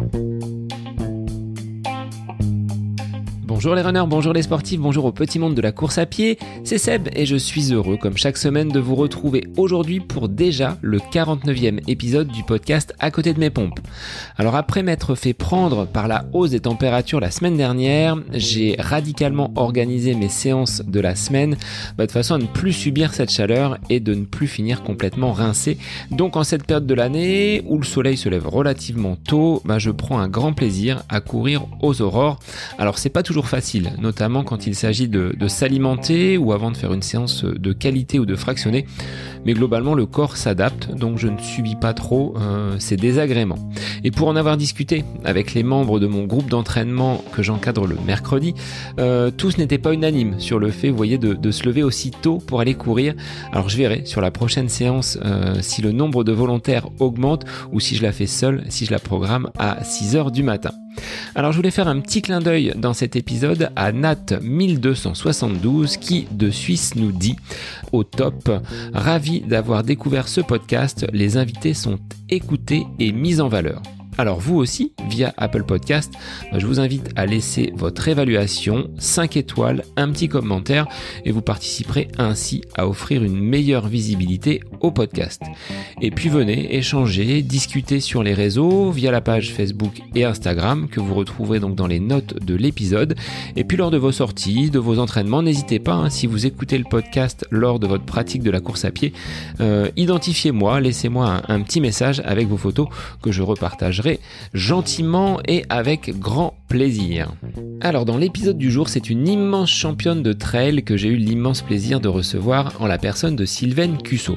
Bye. Bonjour les runners, bonjour les sportifs, bonjour au petit monde de la course à pied, c'est Seb et je suis heureux comme chaque semaine de vous retrouver aujourd'hui pour déjà le 49e épisode du podcast À côté de mes pompes. Alors après m'être fait prendre par la hausse des températures la semaine dernière, j'ai radicalement organisé mes séances de la semaine bah, de façon à ne plus subir cette chaleur et de ne plus finir complètement rincé. Donc en cette période de l'année où le soleil se lève relativement tôt, bah, je prends un grand plaisir à courir aux aurores. Alors c'est pas toujours facile, notamment quand il s'agit de, s'alimenter ou avant de faire une séance de qualité ou de fractionner. Mais globalement, le corps s'adapte, donc je ne subis pas trop euh, ces désagréments. Et pour en avoir discuté avec les membres de mon groupe d'entraînement que j'encadre le mercredi, euh, tous n'étaient pas unanimes sur le fait, vous voyez, de, se lever aussi tôt pour aller courir. Alors je verrai sur la prochaine séance euh, si le nombre de volontaires augmente ou si je la fais seule, si je la programme à 6 heures du matin. Alors je voulais faire un petit clin d'œil dans cet épisode à Nat 1272 qui de Suisse nous dit au top, ravi d'avoir découvert ce podcast, les invités sont écoutés et mis en valeur. Alors vous aussi, via Apple Podcast, je vous invite à laisser votre évaluation, 5 étoiles, un petit commentaire et vous participerez ainsi à offrir une meilleure visibilité au podcast. Et puis venez échanger, discuter sur les réseaux via la page Facebook et Instagram que vous retrouverez donc dans les notes de l'épisode. Et puis lors de vos sorties, de vos entraînements, n'hésitez pas, hein, si vous écoutez le podcast lors de votre pratique de la course à pied, euh, identifiez-moi, laissez-moi un petit message avec vos photos que je repartagerai gentiment et avec grand plaisir. Alors dans l'épisode du jour, c'est une immense championne de trail que j'ai eu l'immense plaisir de recevoir en la personne de Sylvaine Cusso.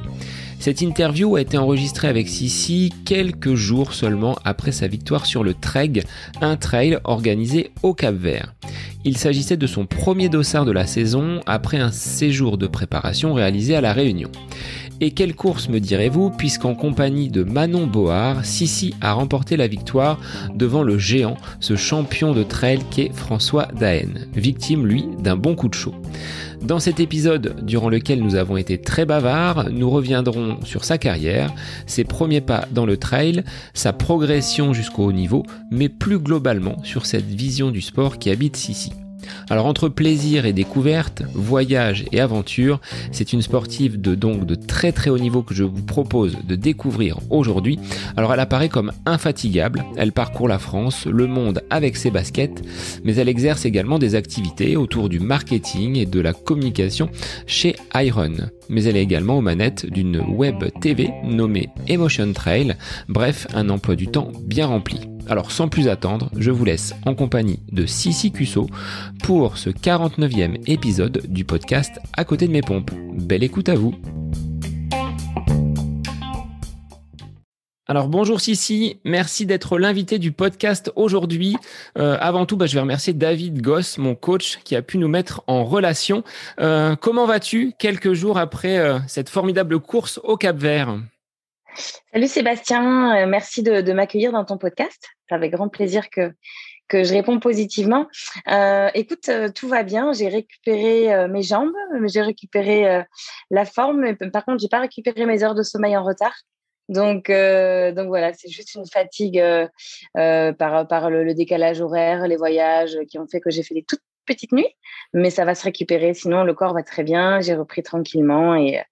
Cette interview a été enregistrée avec Sissi quelques jours seulement après sa victoire sur le Treg, un trail organisé au Cap Vert. Il s'agissait de son premier dossard de la saison après un séjour de préparation réalisé à La Réunion. Et quelle course me direz-vous, puisqu'en compagnie de Manon Board, Sissi a remporté la victoire devant le géant, ce champion de trail qu'est François Daen, victime lui d'un bon coup de chaud. Dans cet épisode, durant lequel nous avons été très bavards, nous reviendrons sur sa carrière, ses premiers pas dans le trail, sa progression jusqu'au haut niveau, mais plus globalement sur cette vision du sport qui habite Sissi. Alors entre plaisir et découverte, voyage et aventure, c'est une sportive de donc de très très haut niveau que je vous propose de découvrir aujourd'hui. Alors elle apparaît comme infatigable, elle parcourt la France, le monde avec ses baskets, mais elle exerce également des activités autour du marketing et de la communication chez Iron. Mais elle est également aux manettes d'une web TV nommée Emotion Trail, bref un emploi du temps bien rempli. Alors sans plus attendre, je vous laisse en compagnie de Sissi Cusso pour ce 49e épisode du podcast À côté de mes pompes. Belle écoute à vous Alors bonjour Sissi, merci d'être l'invité du podcast aujourd'hui. Euh, avant tout, bah, je vais remercier David Goss, mon coach, qui a pu nous mettre en relation. Euh, comment vas-tu quelques jours après euh, cette formidable course au Cap Vert? Salut Sébastien, merci de, m'accueillir dans ton podcast. C'est avec grand plaisir que, je réponds positivement. Écoute, tout va bien. J'ai récupéré mes jambes, j'ai récupéré la forme. Par contre, j'ai pas récupéré mes heures de sommeil en retard. Donc, donc voilà, c'est juste une fatigue par, par le, décalage horaire, les voyages qui ont fait que j'ai fait des toutes petites nuits. Mais ça va se récupérer. Sinon, le corps va très bien. J'ai repris tranquillement et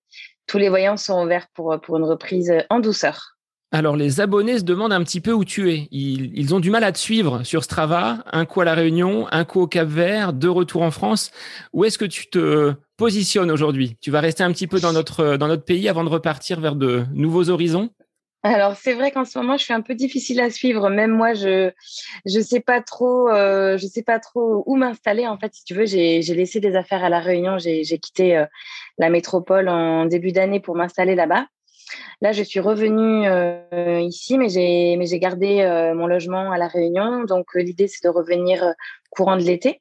tous les voyants sont ouverts pour, pour une reprise en douceur. Alors les abonnés se demandent un petit peu où tu es. Ils, ont du mal à te suivre sur Strava, un coup à la Réunion, un coup au Cap Vert, deux retours en France. Où est-ce que tu te positionnes aujourd'hui? Tu vas rester un petit peu dans notre, dans notre pays avant de repartir vers de nouveaux horizons? Alors c'est vrai qu'en ce moment je suis un peu difficile à suivre. Même moi je je sais pas trop euh, je sais pas trop où m'installer en fait. Si tu veux j'ai laissé des affaires à la Réunion. J'ai quitté euh, la métropole en début d'année pour m'installer là-bas. Là je suis revenue euh, ici mais j'ai mais j'ai gardé mon logement à la Réunion. Donc l'idée c'est de revenir courant de l'été.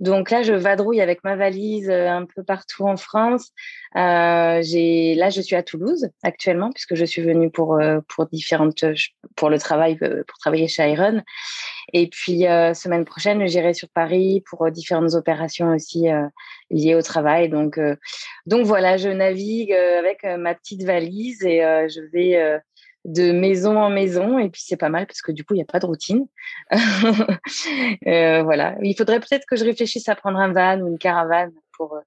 Donc là, je vadrouille avec ma valise euh, un peu partout en France. Euh, là, je suis à Toulouse actuellement puisque je suis venue pour euh, pour différentes pour le travail pour travailler chez Iron. Et puis semaine prochaine, j'irai sur Paris pour différentes opérations aussi liées au travail. Donc donc voilà, je navigue avec ma petite valise et je vais de maison en maison. Et puis, c'est pas mal parce que du coup, il n'y a pas de routine. voilà. Il faudrait peut-être que je réfléchisse à prendre un van ou une caravane pour,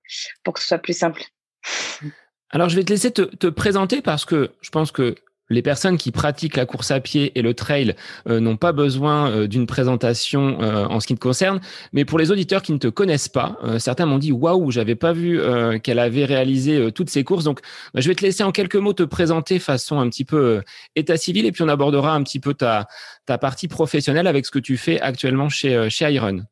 pour que ce soit plus simple. Alors, je vais te laisser te, te présenter parce que je pense que les personnes qui pratiquent la course à pied et le trail euh, n'ont pas besoin euh, d'une présentation euh, en ce qui te concerne, mais pour les auditeurs qui ne te connaissent pas, certains m'ont dit waouh, j'avais pas vu qu'elle avait réalisé toutes ces courses. Donc, bah, je vais te laisser en quelques mots te présenter façon un petit peu état civil et puis on abordera un petit peu ta partie professionnelle avec ce que tu fais actuellement chez chez Iron.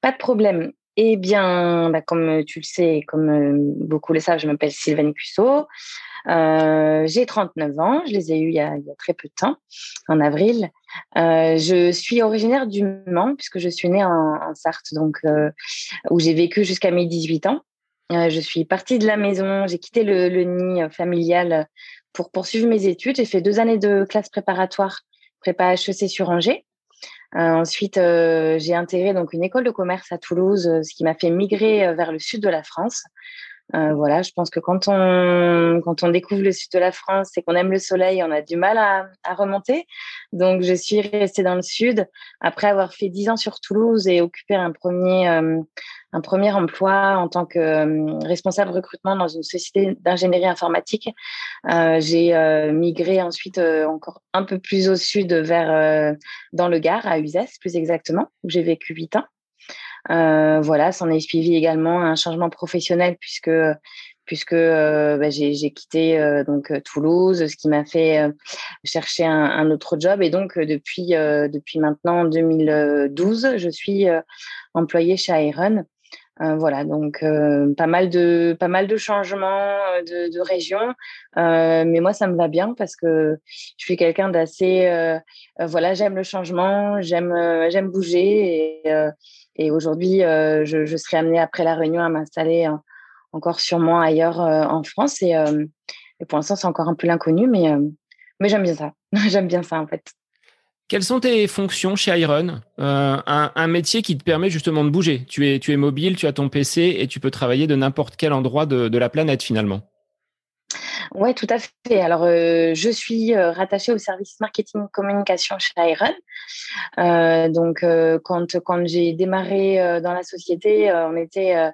Pas de problème. Eh bien, bah, comme tu le sais, comme beaucoup le savent, je m'appelle Sylvain Cusso. Euh, j'ai 39 ans, je les ai eus il y a, très peu de temps, en avril. Euh, je suis originaire du Mans, puisque je suis née en, en Sarthe, donc, euh, où j'ai vécu jusqu'à mes 18 ans. Euh, je suis partie de la maison, j'ai quitté le, le, nid familial pour poursuivre mes études. J'ai fait deux années de classe préparatoire, prépa HEC sur Angers. Euh, ensuite, euh, j'ai intégré donc une école de commerce à Toulouse, ce qui m'a fait migrer vers le sud de la France. Euh, voilà, je pense que quand on, quand on découvre le sud de la France et qu'on aime le soleil, on a du mal à, à, remonter. Donc, je suis restée dans le sud après avoir fait dix ans sur Toulouse et occupé un premier, euh, un premier emploi en tant que euh, responsable recrutement dans une société d'ingénierie informatique. Euh, j'ai migré ensuite encore un peu plus au sud vers dans le Gard, à Uzès plus exactement, où j'ai vécu huit ans. Euh, voilà, s'en est suivi également un changement professionnel puisque puisque euh, bah, j'ai quitté euh, donc Toulouse, ce qui m'a fait chercher un, un, autre job. Et donc depuis depuis maintenant 2012, je suis employée chez Iron. Voilà, donc pas mal de pas mal de changements de, de région, mais moi ça me va bien parce que je suis quelqu'un d'assez voilà, j'aime le changement, j'aime j'aime bouger et et aujourd'hui, euh, je, serai amenée après la réunion à m'installer encore sûrement ailleurs euh, en France. Et, euh, et, pour l'instant, c'est encore un peu l'inconnu, mais, mais j'aime bien ça. j'aime bien ça, en fait. Quelles sont tes fonctions chez Iron un, un, métier qui te permet justement de bouger? Tu es, tu es mobile, tu as ton PC et tu peux travailler de n'importe quel endroit de, de la planète finalement. Oui, tout à fait. Alors, euh, je suis euh, rattachée au service marketing communication chez Iron. Euh, donc, euh, quand, quand j'ai démarré euh, dans la société, on était,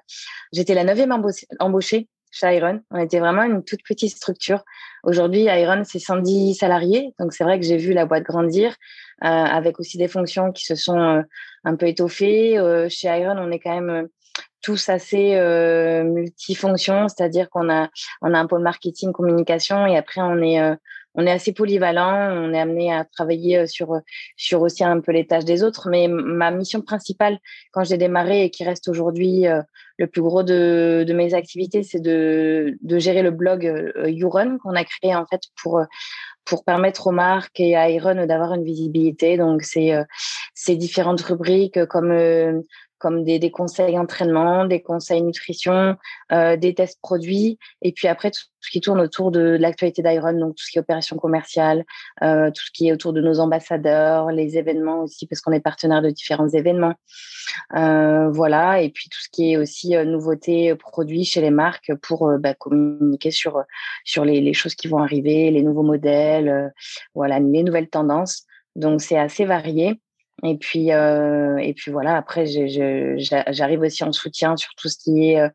j'étais la neuvième embauchée chez Iron. On était vraiment une toute petite structure. Aujourd'hui, Iron, c'est 110 salariés. Donc, c'est vrai que j'ai vu la boîte grandir avec aussi des fonctions qui se sont un peu étoffées. chez Iron, on est quand même tous assez euh, multifonctions, c'est-à-dire qu'on a on a un pôle marketing, communication et après on est euh, on est assez polyvalent, on est amené à travailler euh, sur sur aussi un peu les tâches des autres. Mais ma mission principale quand j'ai démarré et qui reste aujourd'hui euh, le plus gros de, de mes activités, c'est de, de gérer le blog euh, YouRun qu'on a créé en fait pour pour permettre aux marques et à Iron d'avoir une visibilité. Donc, c'est ces différentes rubriques comme comme des, des, conseils entraînement, des conseils nutrition, euh, des tests produits, et puis après tout ce qui tourne autour de, l'actualité d'Iron, donc tout ce qui est opération commerciale, euh, tout ce qui est autour de nos ambassadeurs, les événements aussi, parce qu'on est partenaire de différents événements. Euh, voilà, et puis tout ce qui est aussi nouveautés produits chez les marques pour bah, communiquer sur sur les, les, choses qui vont arriver, les nouveaux modèles, voilà, les nouvelles tendances. Donc c'est assez varié. Et puis, euh, et puis voilà, après, j'arrive aussi en soutien sur tout ce qui est euh,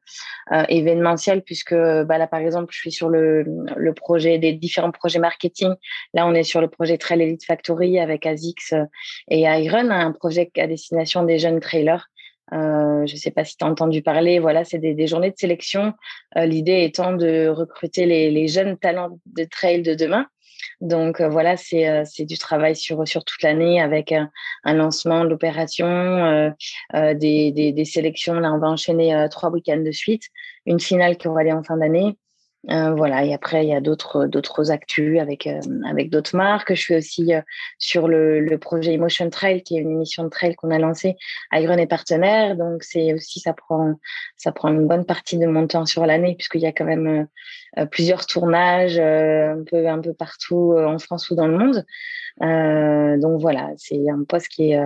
euh, événementiel, puisque bah, là, par exemple, je suis sur le, le projet des différents projets marketing. Là, on est sur le projet Trail Elite Factory avec ASICS et Iron, un projet à destination des jeunes trailers. Euh, je ne sais pas si tu as entendu parler, voilà, c'est des, des, journées de sélection. Euh, L'idée étant de recruter les, les, jeunes talents de trail de demain. Donc euh, voilà, c'est euh, du travail sur sur toute l'année avec un, un, lancement, l'opération, euh, des, des, des, sélections. Là, on va enchaîner trois week-ends de suite, une finale qui aura lieu en fin d'année. Euh, voilà, et après, il y a d'autres d'autres actus avec euh, avec d'autres marques. Je suis aussi euh, sur le, le, projet Emotion Trail, qui est une émission de trail qu'on a lancée. Iron est partenaire, donc c'est aussi ça prend ça prend une bonne partie de mon temps sur l'année puisqu'il y a quand même plusieurs tournages un peu un peu partout en France ou dans le monde. donc voilà, c'est un poste qui est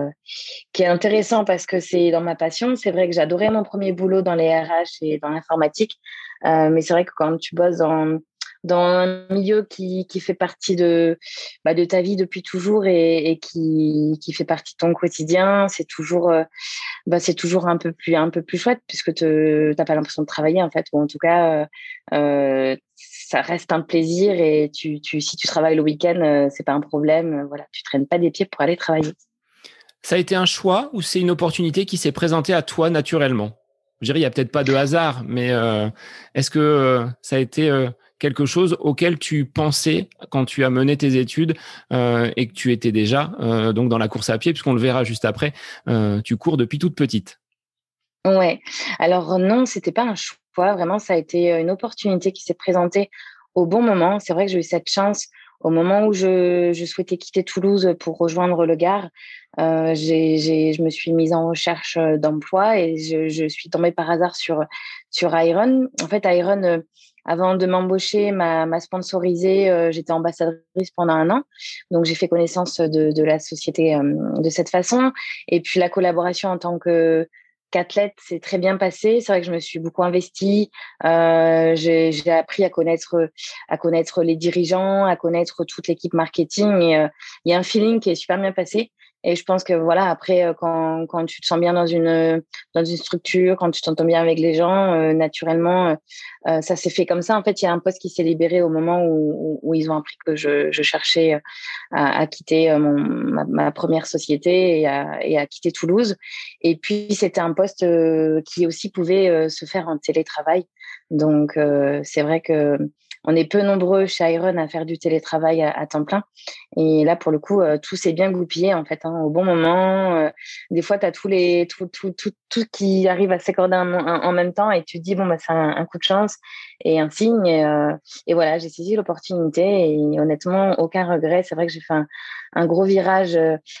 qui est intéressant parce que c'est dans ma passion. C'est vrai que j'adorais mon premier boulot dans les RH et dans l'informatique. Euh, mais c'est vrai que quand tu bosses dans, dans un milieu qui, qui fait partie de, bah, de ta vie depuis toujours et, qui, qui, fait partie de ton quotidien, c'est toujours, euh, bah, c'est toujours un peu plus, un peu plus chouette puisque tu n'as pas l'impression de travailler en fait, ou en tout cas, euh, ça reste un plaisir et tu, tu, si tu travailles le week-end, euh, c'est pas un problème. Voilà, tu traînes pas des pieds pour aller travailler. Ça a été un choix ou c'est une opportunité qui s'est présentée à toi naturellement? Je dirais, il n'y a peut-être pas de hasard, mais est-ce que ça a été quelque chose auquel tu pensais quand tu as mené tes études euh, et que tu étais déjà euh, donc dans la course à pied, puisqu'on le verra juste après, euh, tu cours depuis toute petite? Ouais. Alors non, c'était pas un choix. Vraiment, ça a été une opportunité qui s'est présentée au bon moment. C'est vrai que j'ai eu cette chance au moment où je, je, souhaitais quitter Toulouse pour rejoindre le Gard, euh, je me suis mise en recherche d'emploi et je, je, suis tombée par hasard sur, sur Iron. En fait, Iron, avant de m'embaucher, m'a sponsorisé. Euh, j'étais ambassadrice pendant un an, donc j'ai fait connaissance de, de la société euh, de cette façon. Et puis la collaboration en tant que qu'athlète s'est très bien passé. C'est vrai que je me suis beaucoup investie. Euh, j'ai appris à connaître, à connaître les dirigeants, à connaître toute l'équipe marketing. Et il y a un feeling qui est super bien passé. Et je pense que voilà, après, euh, quand, quand tu te sens bien dans une, dans une structure, quand tu t'entends bien avec les gens, euh, naturellement, euh, ça s'est fait comme ça. En fait, il y a un poste qui s'est libéré au moment où, où, ils ont appris que je, je cherchais à, à quitter mon, ma, première société et à, et à quitter Toulouse. Et puis, c'était un poste qui aussi pouvait se faire en télétravail. Donc, c'est vrai que on est peu nombreux chez Iron à faire du télétravail à, temps plein. Et là, pour le coup, euh, tout s'est bien goupillé en fait, hein, au bon moment. Euh, des fois, tu as tous les, tout, tout, tout, tout qui arrive à s'accorder en, même temps et tu te dis, bon, bah, c'est un, coup de chance et un signe. Et, euh, et voilà, j'ai saisi l'opportunité et honnêtement, aucun regret. C'est vrai que j'ai fait un, gros virage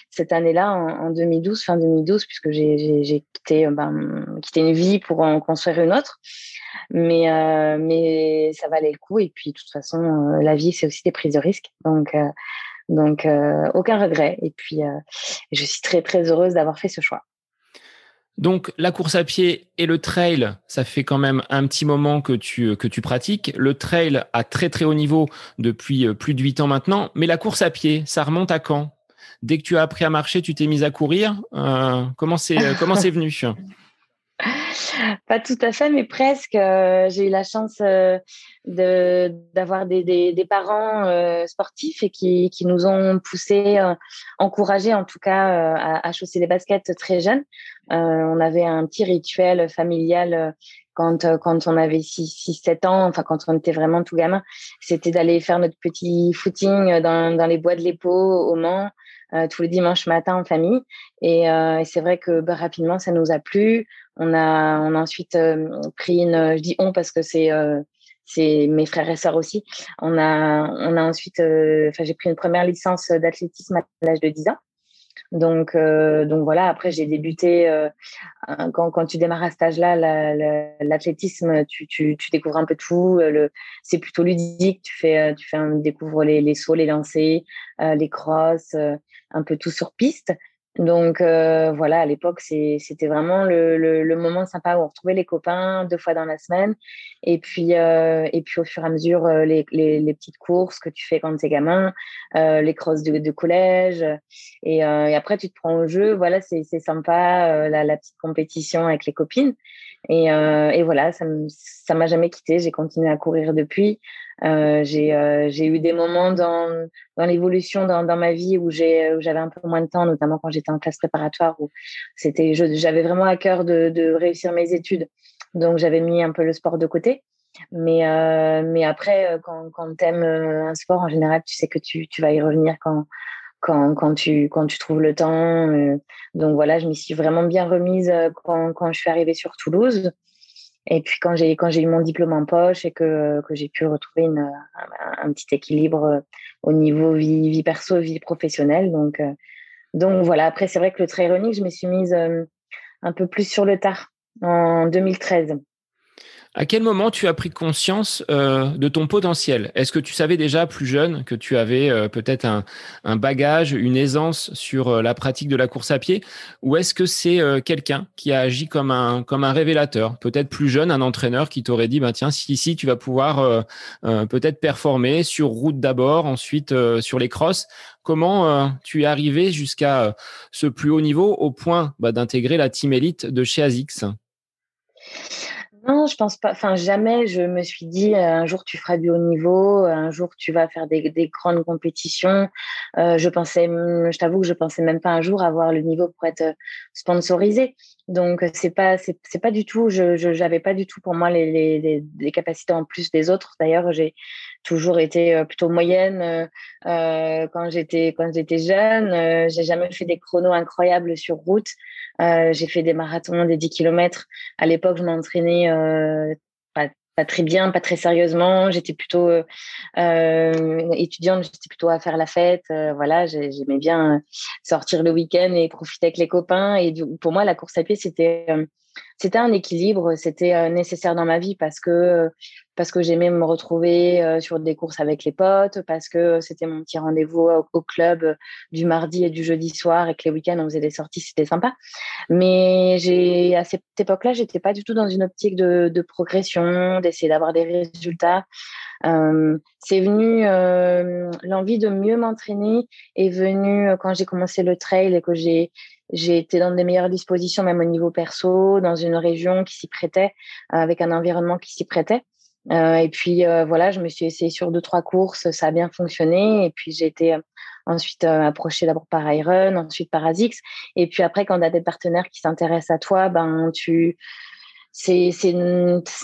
cette année-là, en, 2012, fin 2012, puisque j'ai quitté, ben, quitté une vie pour en construire une autre. Mais, euh, mais ça valait le coup. Et puis, de toute façon, euh, la vie, c'est aussi des prises de risques. Donc, euh, donc aucun regret. Et puis, je suis très, très heureuse d'avoir fait ce choix. Donc la course à pied et le trail, ça fait quand même un petit moment que tu, que tu pratiques. Le trail à très très haut niveau depuis plus de huit ans maintenant. Mais la course à pied, ça remonte à quand? Dès que tu as appris à marcher, tu t'es mise à courir. comment c'est comment c'est venu? Pas tout à fait, mais presque. Euh, j'ai eu la chance euh, d'avoir des, des, parents euh, sportifs et qui, qui, nous ont poussés, encouragés en tout cas à, à, chausser les baskets très jeunes. on avait un petit rituel familial quand, quand on avait 6-7 ans, enfin quand on était vraiment tout gamin, c'était d'aller faire notre petit footing dans, dans les bois de l'Épau au Mans. tous les dimanches matin en famille. Et, et c'est vrai que bah, rapidement, ça nous a plu. On a, on a ensuite euh, pris une, je dis on parce que c'est euh, c'est mes frères et sœurs aussi. On a, on a ensuite, euh, j'ai pris une première licence d'athlétisme à l'âge de 10 ans. Donc, donc voilà. Après, j'ai débuté quand, quand tu démarres à cet âge-là, l'athlétisme, tu, tu, tu, découvres un peu tout. C'est plutôt ludique. Tu fais, tu fais, découvres les, les sauts, les lancers, les crosses, un peu tout sur piste. Donc euh, voilà, à l'époque, c'était vraiment le, le, moment sympa où on retrouvait les copains deux fois dans la semaine. Et puis, euh, et puis au fur et à mesure, euh, les, les, les, petites courses que tu fais quand tu es gamin, les crosses de, de collège. Et, et, après, tu te prends au jeu. Voilà, c'est sympa, la, la, petite compétition avec les copines. Et, et voilà, ça ne m'a jamais quitté. J'ai continué à courir depuis. Euh, euh, j'ai eu des moments dans, dans l'évolution dans, dans, ma vie où j'avais un peu moins de temps, notamment quand j'étais en classe préparatoire, où c'était j'avais vraiment à cœur de, de, réussir mes études. Donc j'avais mis un peu le sport de côté. Mais, euh, mais après, euh, quand, quand tu aimes un sport, en général, tu sais que tu, tu vas y revenir quand, quand, quand, tu, quand tu trouves le temps. donc voilà, je m'y suis vraiment bien remise quand, quand je suis arrivée sur Toulouse. Et puis quand j'ai quand j'ai eu mon diplôme en poche et que, que j'ai pu retrouver une, un, petit équilibre euh, au niveau vie, vie perso, vie professionnelle. Donc, euh, donc voilà, après c'est vrai que le trail running, je me suis mise euh, un peu plus sur le tard en 2013. À quel moment tu as pris conscience euh, de ton potentiel? Est-ce que tu savais déjà plus jeune que tu avais euh, peut-être un, bagage, une aisance sur euh, la pratique de la course à pied? Ou est-ce que c'est quelqu'un qui a agi comme un, comme un révélateur? Peut-être plus jeune, un entraîneur qui t'aurait dit, bah, tiens, si, si tu vas pouvoir peut-être performer sur route d'abord, ensuite sur les crosses. Comment tu es arrivé jusqu'à ce plus haut niveau au point bah, d'intégrer la team élite de chez ASICS? Non, je pense pas. Enfin, jamais je me suis dit euh, un jour tu feras du haut niveau, un jour tu vas faire des, des grandes compétitions. Euh, je pensais, je t'avoue que je pensais même pas un jour avoir le niveau pour être sponsorisé. Donc c'est pas, c'est pas du tout. Je, j'avais pas du tout pour moi les, les, les, capacités en plus des autres. D'ailleurs, j'ai toujours été euh, plutôt moyenne euh, quand j'étais quand j'étais jeune. j'ai jamais fait des chronos incroyables sur route. Euh, j'ai fait des marathons, des 10 km. À l'époque, je m'entraînais euh, pas, pas, très bien, pas très sérieusement. J'étais plutôt euh, euh étudiante, j'étais plutôt à faire la fête. Euh, voilà, j'aimais bien sortir le week-end et profiter avec les copains. Et pour moi, la course à pied, c'était c'était un équilibre, c'était nécessaire dans ma vie parce que parce que j'aimais me retrouver euh, sur des courses avec les potes, parce que c'était mon petit rendez-vous au, club euh, du mardi et du jeudi soir et que les week-ends on faisait des sorties, c'était sympa. Mais à cette époque-là, j'étais pas du tout dans une optique de, progression, d'essayer d'avoir des résultats. Euh, c'est venu euh, l'envie de mieux m'entraîner est venue quand j'ai commencé le trail et que j'ai j'ai été dans des meilleures dispositions, même au niveau perso, dans une région qui s'y prêtait, avec un environnement qui s'y prêtait. Euh, et puis euh, voilà, je me suis essayée sur deux trois courses, ça a bien fonctionné. Et puis j'ai été euh, ensuite approchée d'abord par Iron, ensuite par Azix. Et puis après, quand tu as des partenaires qui s'intéressent à toi, ben tu c'est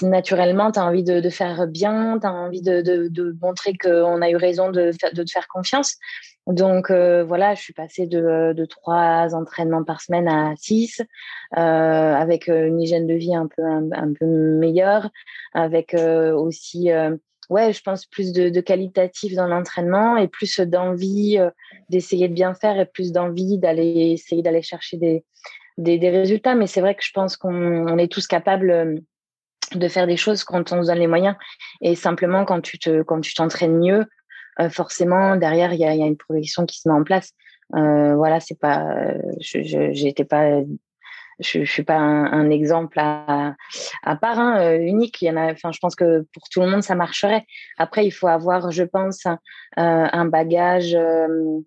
naturellement, tu as envie de, de, faire bien, tu as envie de, de, de montrer qu'on a eu raison de, de te faire confiance. Donc euh, voilà, je suis passée de, de trois entraînements par semaine à six, euh, avec euh, une hygiène de vie un peu un, peu meilleure, avec euh, aussi ouais, je pense plus de, de qualitatif dans l'entraînement et plus d'envie d'essayer de bien faire et plus d'envie d'aller essayer d'aller chercher des, des, des résultats. Mais c'est vrai que je pense qu'on est tous capables de faire des choses quand on se donne les moyens et simplement quand tu te quand tu t'entraînes mieux euh, forcément derrière il y a, y a, une progression qui se met en place. Euh, voilà, c'est pas, je j'étais pas je, je suis pas un, un exemple à, à part hein, euh, unique. Il y en a, enfin, je pense que pour tout le monde ça marcherait. Après, il faut avoir, je pense, un, un bagage. Euh,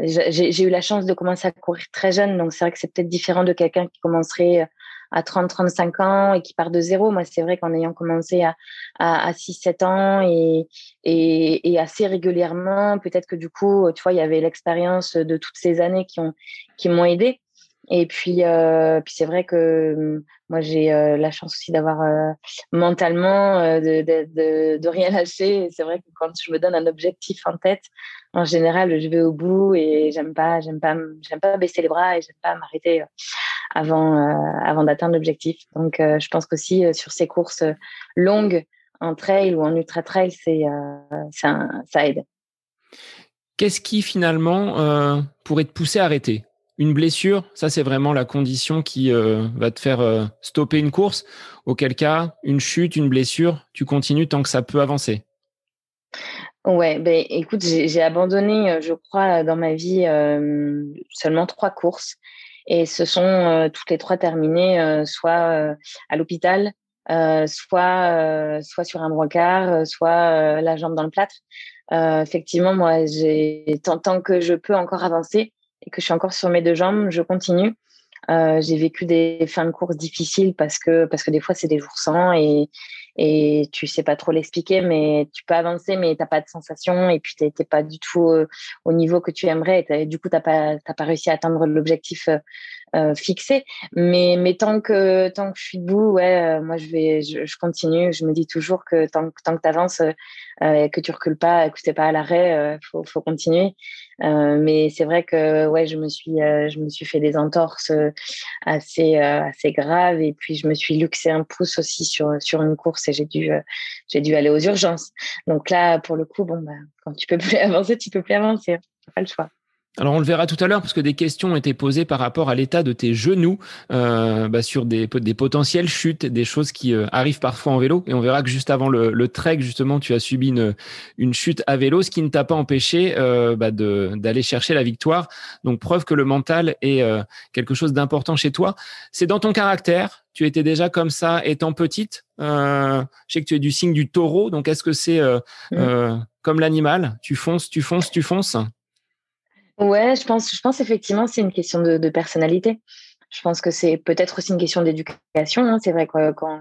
j'ai eu la chance de commencer à courir très jeune, donc c'est vrai que c'est peut-être différent de quelqu'un qui commencerait à 30, 35 ans et qui part de zéro. Moi, c'est vrai qu'en ayant commencé à, à, à 6, 7 ans et assez régulièrement, peut-être que du coup, tu vois, il y avait l'expérience de toutes ces années qui ont, qui m'ont aidé. Et puis, euh, puis c'est vrai que hum, moi j'ai euh, la chance aussi d'avoir euh, mentalement de, de, de, rien lâcher. C'est vrai que quand je me donne un objectif en tête, en général, je vais au bout et j'aime pas, j'aime pas, pas baisser les bras et j'aime pas m'arrêter avant, avant d'atteindre l'objectif. Donc, je pense qu'aussi sur ces courses longues en trail ou en ultra trail, c'est ça, ça aide. Qu'est-ce qui finalement pourrait te pousser à arrêter? Une blessure, ça c'est vraiment la condition qui va te faire stopper une course. Auquel cas, une chute, une blessure, tu continues tant que ça peut avancer. Ouais, ben écoute, j'ai abandonné, je crois, dans ma vie seulement trois courses. Et ce sont euh, toutes les trois terminées euh, soit euh, à l'hôpital, soit soit sur un brancard, soit la jambe dans le plâtre. effectivement, moi, tant, tant que je peux encore avancer que je suis encore sur mes deux jambes, je continue. Euh, j'ai vécu des fins de course difficiles parce que parce que des fois c'est des jours sans et et tu sais pas trop l'expliquer mais tu peux avancer mais t'as pas de sensation et puis t'es pas du tout euh, au niveau que tu aimerais et du coup t'as pas pas réussi à atteindre l'objectif euh, euh, fixé. Mais, mais tant que tant que je suis debout, ouais, euh, moi je vais, je, je, continue. Je me dis toujours que tant, tant que tu avances, euh, que tu recules pas, que t'es pas à l'arrêt, euh, faut, faut continuer. mais c'est vrai que ouais, je me suis, je me suis fait des entorses assez assez graves et puis je me suis luxé un pouce aussi sur sur une course et j'ai dû j'ai dû aller aux urgences. Donc là, pour le coup, bon bah quand tu peux plus avancer, tu peux plus avancer. Pas le choix. Alors on le verra tout à l'heure parce que des questions ont été posées par rapport à l'état de tes genoux euh, bah, sur des, des potentielles chutes, des choses qui euh, arrivent parfois en vélo. Et on verra que juste avant le, le trek, justement, tu as subi une, une chute à vélo, ce qui ne t'a pas empêché euh, bah, d'aller chercher la victoire. Donc preuve que le mental est euh, quelque chose d'important chez toi. C'est dans ton caractère. Tu étais déjà comme ça étant petite. Euh, je sais que tu es du signe du taureau. Donc est-ce que c'est mmh. comme l'animal? Tu fonces, tu fonces, tu fonces? Ouais, je pense, je pense effectivement c'est une question de, de, personnalité. Je pense que c'est peut-être aussi une question d'éducation. Hein. C'est vrai que quand,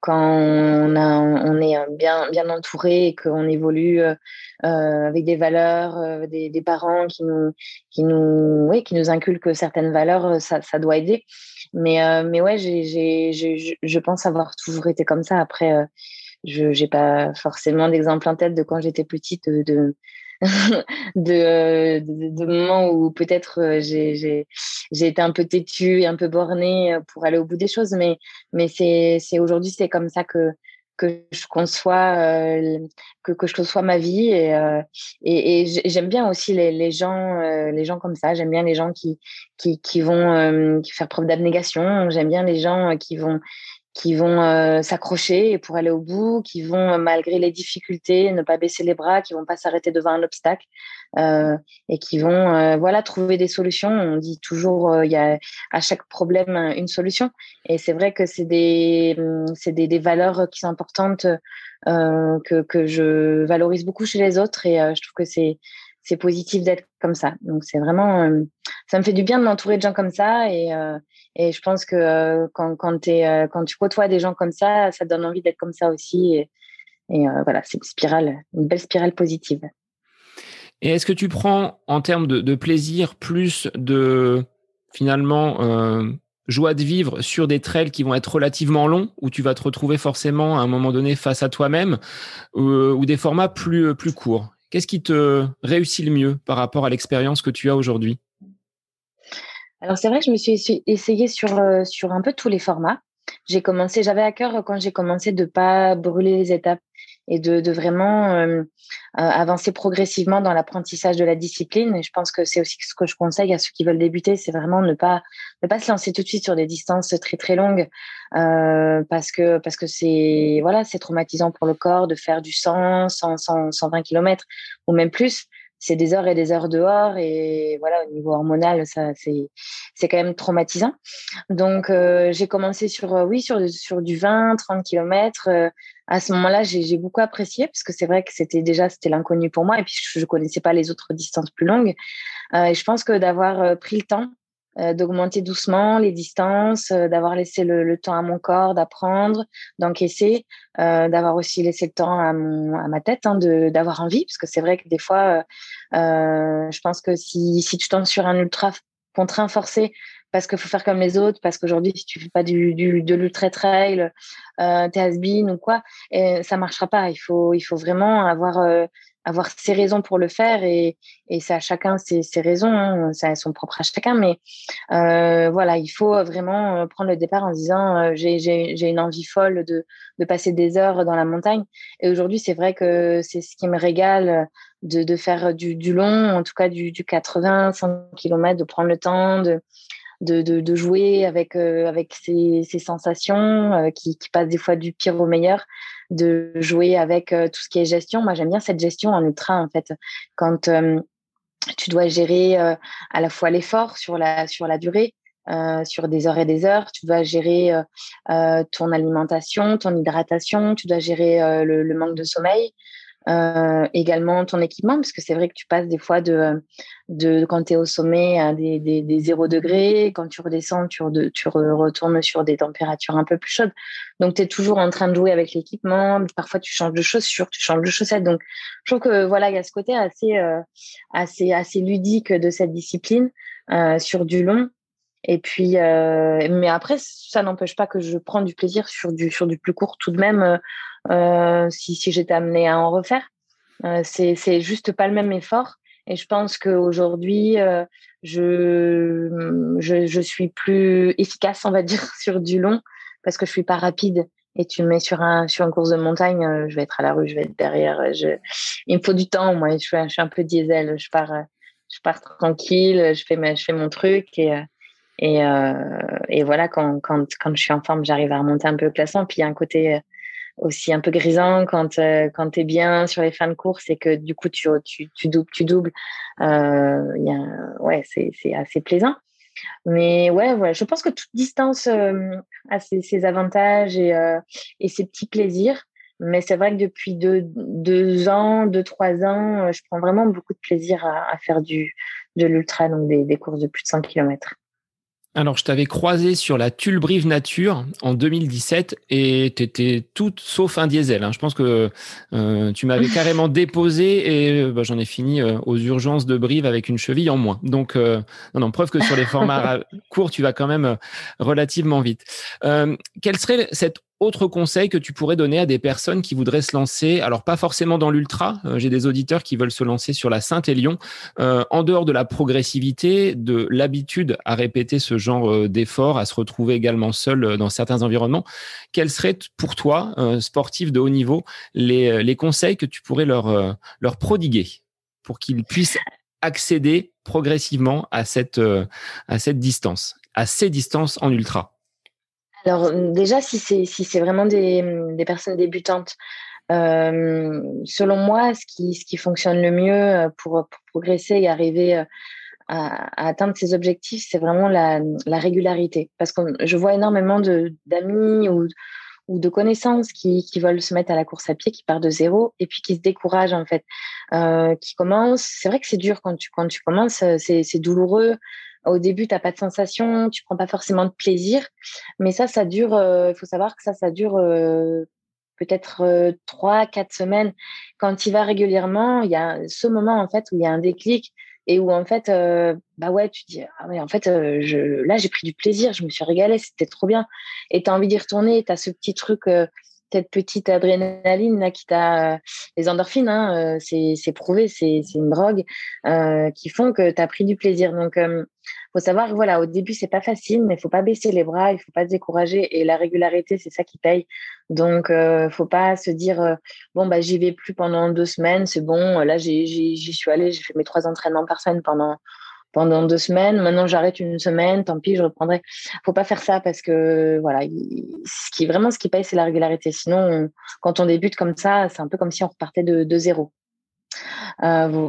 quand on, a, on est bien, bien entouré et qu'on évolue euh, avec des valeurs, euh, des, des, parents qui nous, qui, nous, oui, qui nous inculquent certaines valeurs, ça, ça doit aider. Mais, euh, mais ouais, j'ai, j'ai, je pense avoir toujours été comme ça. Après, euh, je n'ai pas forcément d'exemple en tête de quand j'étais petite de de, de, de, moments où peut-être euh, j'ai été un peu têtue et un peu bornée euh, pour aller au bout des choses, mais, mais c'est aujourd'hui, c'est comme ça que, que je conçois euh, que, que je conçois ma vie. Et, euh, et, et j'aime bien aussi les, les gens euh, les gens comme ça. J'aime bien les gens qui qui, qui vont faire preuve d'abnégation. J'aime bien les gens qui vont qui vont euh, s'accrocher pour aller au bout, qui vont, euh, malgré les difficultés, ne pas baisser les bras, qui vont pas s'arrêter devant un obstacle euh, et qui vont euh, voilà, trouver des solutions. On dit toujours, il y a à chaque problème une solution. Et c'est vrai que c'est des, hum, c'est des, des, valeurs qui sont importantes que, que je valorise beaucoup chez les autres et je trouve que c'est c'est positif d'être comme ça. Donc c'est vraiment, ça me fait du bien de m'entourer de gens comme ça et, et je pense que euh, quand, quand, euh, quand, tu côtoies des gens comme ça, ça donne envie d'être comme ça aussi. Et, euh, voilà, c'est une spirale, une belle spirale positive. Et est-ce que tu prends en termes de, plaisir plus de finalement joie de vivre sur des trails qui vont être relativement longs, où tu vas te retrouver forcément à un moment donné face à toi-même, ou des formats plus, plus courts? Qu'est-ce qui te réussit le mieux par rapport à l'expérience que tu as aujourd'hui? Alors c'est vrai que je me suis essayée sur, euh, sur un peu tous les formats. J'ai commencé, j'avais à cœur quand j'ai commencé de pas brûler les étapes et de, de vraiment euh, euh, avancer progressivement dans l'apprentissage de la discipline. Et je pense que c'est aussi ce que je conseille à ceux qui veulent débuter, c'est vraiment ne pas ne pas se lancer tout de suite sur des distances très très longues euh, parce que parce que c'est voilà c'est traumatisant pour le corps de faire du 100, 100, 100 120 km ou même plus c'est des heures et des heures dehors et voilà au niveau hormonal ça c'est c'est quand même traumatisant. Donc euh, j'ai commencé sur euh, oui sur sur du 20 30 km à ce moment-là j'ai beaucoup apprécié parce que c'est vrai que c'était déjà c'était l'inconnu pour moi et puis je, je connaissais pas les autres distances plus longues. Euh, et je pense que d'avoir euh, pris le temps euh, d'augmenter doucement les distances, euh, d'avoir laissé le, temps à mon corps d'apprendre, d'encaisser, euh, d'avoir aussi laissé le temps à, mon, à ma tête hein, d'avoir envie, parce que c'est vrai que des fois, je pense que si, si tu tombes sur un ultra contraint forcé, parce qu'il faut faire comme les autres, parce qu'aujourd'hui, si tu fais pas du, du de l'ultra trail, euh, t'es has ou quoi, et ça marchera pas. Il faut, il faut vraiment avoir avoir ses raisons pour le faire et, et c'est à chacun ses, ses raisons, hein, ça sont propres à chacun. Mais euh, voilà, il faut vraiment euh, prendre le départ en disant euh, j'ai une envie folle de, de passer des heures dans la montagne. Et aujourd'hui, c'est vrai que c'est ce qui me régale de, de faire du, du long, en tout cas du, du 80, 100 km, de prendre le temps de de, de, jouer avec euh, avec ces sensations euh, qui, qui passent des fois du pire au meilleur de jouer avec euh, tout ce qui est gestion moi j'aime bien cette gestion en ultra en fait quand tu dois gérer à la fois l'effort sur la sur la durée sur des heures et des heures. Tu dois gérer ton alimentation, ton hydratation, tu dois gérer le, manque de sommeil, euh, également ton équipement, parce que c'est vrai que tu passes des fois de, de quand tu es au sommet à des, des, des 0 degrés, quand tu redescends, tu, re, tu retournes sur des températures un peu plus chaudes. Donc, tu es toujours en train de jouer avec l'équipement. Parfois, tu changes de chaussures, tu changes de chaussettes. Donc, je trouve que voilà, il y a ce côté assez, euh, assez, assez ludique de cette discipline euh, sur du long. Et puis, euh, mais après, ça n'empêche pas que je prends du plaisir sur du, sur du plus court tout de même euh, si, si j'étais amenée à en refaire. Euh, c'est, juste pas le même effort. Et je pense qu'aujourd'hui, euh, je, je, je suis plus efficace, on va dire, sur du long parce que je suis pas rapide. Et tu me mets sur un sur une course de montagne, euh, je vais être à la rue, je vais être derrière. Il me faut du temps, moi. Je suis, je suis un peu diesel. Je pars, je pars tranquille, je fais, je fais mon truc et, et, et voilà, quand, quand, quand je suis en forme, j'arrive à remonter un peu le classement. Puis il y a un côté aussi un peu grisant quand, quand tu es bien sur les fins de course et que du coup tu, tu, tu doubles, tu doubles. y a, ouais, c'est assez plaisant. Mais ouais, ouais, je pense que toute distance a ses, ses, avantages et, et ses petits plaisirs. Mais c'est vrai que depuis deux, deux, ans, deux, trois ans, je prends vraiment beaucoup de plaisir à, à faire du, de l'ultra, donc des, des, courses de plus de 100 km. Alors, je t'avais croisé sur la Tulbrive Nature en 2017 et tu étais toute sauf un diesel. Hein. Je pense que euh, tu m'avais carrément déposé et bah, j'en ai fini euh, aux urgences de Brive avec une cheville en moins. Donc, euh, non, non, preuve que sur les formats courts, tu vas quand même relativement vite. quelle serait cette autre conseil que tu pourrais donner à des personnes qui voudraient se lancer, alors pas forcément dans l'ultra, euh, j'ai des auditeurs qui veulent se lancer sur la Sainte-Élion, euh, en dehors de la progressivité, de l'habitude à répéter ce genre euh, d'effort, à se retrouver également seul dans certains environnements, quels seraient pour toi, sportif de haut niveau, les, les conseils que tu pourrais leur, leur prodiguer pour qu'ils puissent accéder progressivement à cette, à cette distance, à ces distances en ultra? Alors déjà, si c'est si c'est vraiment des, personnes débutantes, euh, selon moi, ce qui, ce qui fonctionne le mieux euh, pour, progresser et arriver euh, à, atteindre ses objectifs, c'est vraiment la, la, régularité. Parce que je vois énormément d'amis ou, de connaissances qui, qui, veulent se mettre à la course à pied, qui partent de zéro et puis qui se découragent en fait, euh, qui commencent. C'est vrai que c'est dur quand tu quand tu commences, c'est douloureux. Au début, tu n'as pas de sensation, tu prends pas forcément de plaisir. Mais ça, ça dure, euh, il faut savoir que ça, ça dure euh, peut-être euh, trois, quatre semaines. Quand y vas régulièrement, il y a ce moment, en fait, où il y a un déclic et où, en fait, bah ouais, tu dis, ah en fait, là, j'ai pris du plaisir, je me suis régalée, c'était trop bien. Et tu as envie d'y retourner, tu as ce petit truc cette petite adrénaline là qui t'a les endorphines hein, c'est prouvé c'est une drogue euh, qui font que tu as pris du plaisir donc faut savoir, voilà, au début, c'est pas facile, mais il faut pas baisser les bras, il faut pas se décourager. Et la régularité, c'est ça qui paye. Donc, euh, faut pas se dire, euh, bon, bah, j'y vais plus pendant deux semaines, c'est bon. Là, j'y suis allée, j'ai fait mes trois entraînements par semaine pendant, pendant deux semaines. Maintenant, j'arrête une semaine, tant pis, je reprendrai. Faut pas faire ça parce que, voilà, ce qui, vraiment, ce qui paye, c'est la régularité. Sinon, quand on débute comme ça, c'est un peu comme si on repartait de, zéro. Euh,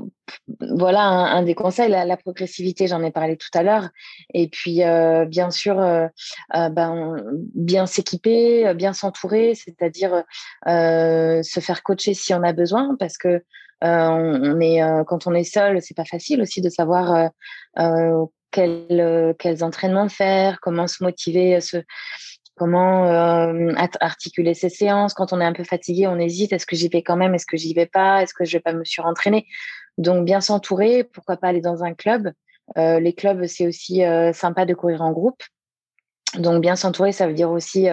voilà un, des conseils, la, progressivité, j'en ai parlé tout à l'heure. Et puis, euh, bien sûr, euh, ben, bien s'équiper, bien s'entourer, c'est-à-dire se faire coacher si on a besoin, parce que on, est, quand on est seul, c'est pas facile aussi de savoir quels, quels entraînements faire, comment se motiver, se, comment euh, articuler ses séances. Quand on est un peu fatigué, on hésite. Est-ce que j'y vais quand même Est-ce que j'y vais pas Est-ce que je vais pas me surentraîner? Donc bien s'entourer. Pourquoi pas aller dans un club euh, Les clubs, c'est aussi euh, sympa de courir en groupe. Donc bien s'entourer, ça veut dire aussi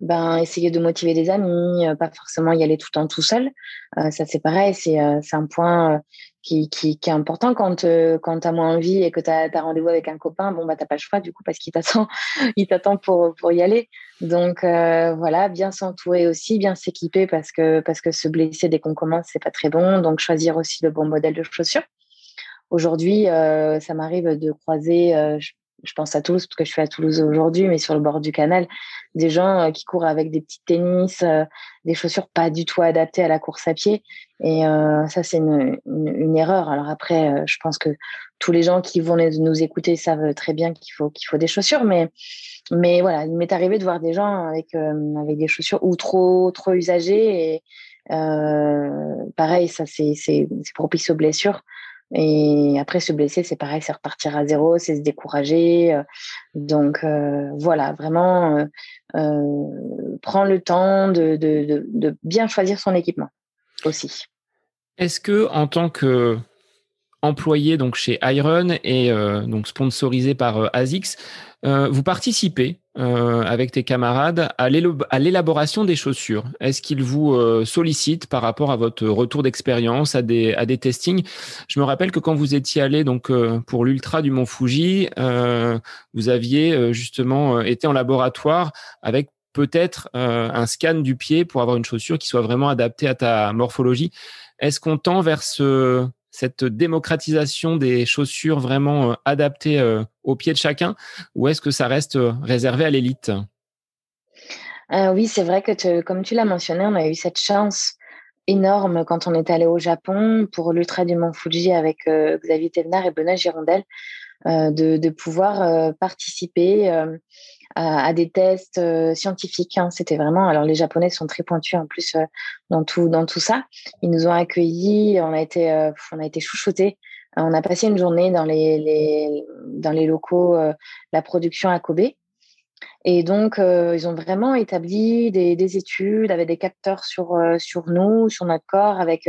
ben essayer de motiver des amis, pas forcément y aller tout le temps tout seul. ça c'est pareil, c'est un point qui, qui, est important quand, euh, quand tu as moins envie et que tu as, rendez-vous avec un copain. Bon, bah, tu pas le choix du coup parce qu'il t'attend, il t'attend pour, pour y aller. Donc euh, voilà, bien s'entourer aussi, bien s'équiper parce que, parce que se blesser dès qu'on commence, c'est pas très bon. Donc choisir aussi le bon modèle de chaussures. Aujourd'hui, euh, ça m'arrive de croiser, pense à Toulouse parce que je suis à Toulouse aujourd'hui, mais sur le bord du canal, des gens euh, qui courent avec des petits tennis, euh, des chaussures pas du tout adaptées à la course à pied. Et euh, ça, c'est une, erreur. Alors après, je pense que tous les gens qui vont nous écouter savent très bien qu'il faut des chaussures, mais voilà, il m'est arrivé de voir des gens avec des chaussures ou trop usagées et pareil, ça c'est propice aux blessures. Et après, se blesser, c'est pareil, c'est repartir à zéro, c'est se décourager. Euh. Donc euh, voilà, vraiment, euh, prendre le temps de, de, de, bien choisir son équipement aussi. Est-ce que en tant que employé donc chez Iron et donc sponsorisé par ASICS, vous participez euh, avec tes camarades à l'élaboration des chaussures. Est-ce qu'ils vous euh, sollicitent par rapport à votre retour d'expérience, à des, à des testings? Je me rappelle que quand vous étiez allé donc euh, pour l'ultra du Mont Fuji, vous aviez justement été en laboratoire avec peut-être un scan du pied pour avoir une chaussure qui soit vraiment adaptée à ta morphologie. Est-ce qu'on tend vers ce, cette démocratisation des chaussures vraiment adaptées au pied de chacun, ou est-ce que ça reste réservé à l'élite? Oui, c'est vrai que comme tu l'as mentionné, on a eu cette chance énorme quand on est allé au Japon pour l'Ultra du Mont Fuji avec Xavier Thévenard et Benoît Girondel, de, de, pouvoir participer à, des tests euh, scientifiques. Hein. C'était vraiment. Alors les Japonais sont très pointus en plus euh, dans tout dans tout ça. Ils nous ont accueillis. On a été euh, on a été chouchoutés. On a passé une journée dans les, les dans les locaux la production à Kobe. Et donc, ils ont vraiment établi des, des, études avec des capteurs sur, sur nous, sur notre corps, avec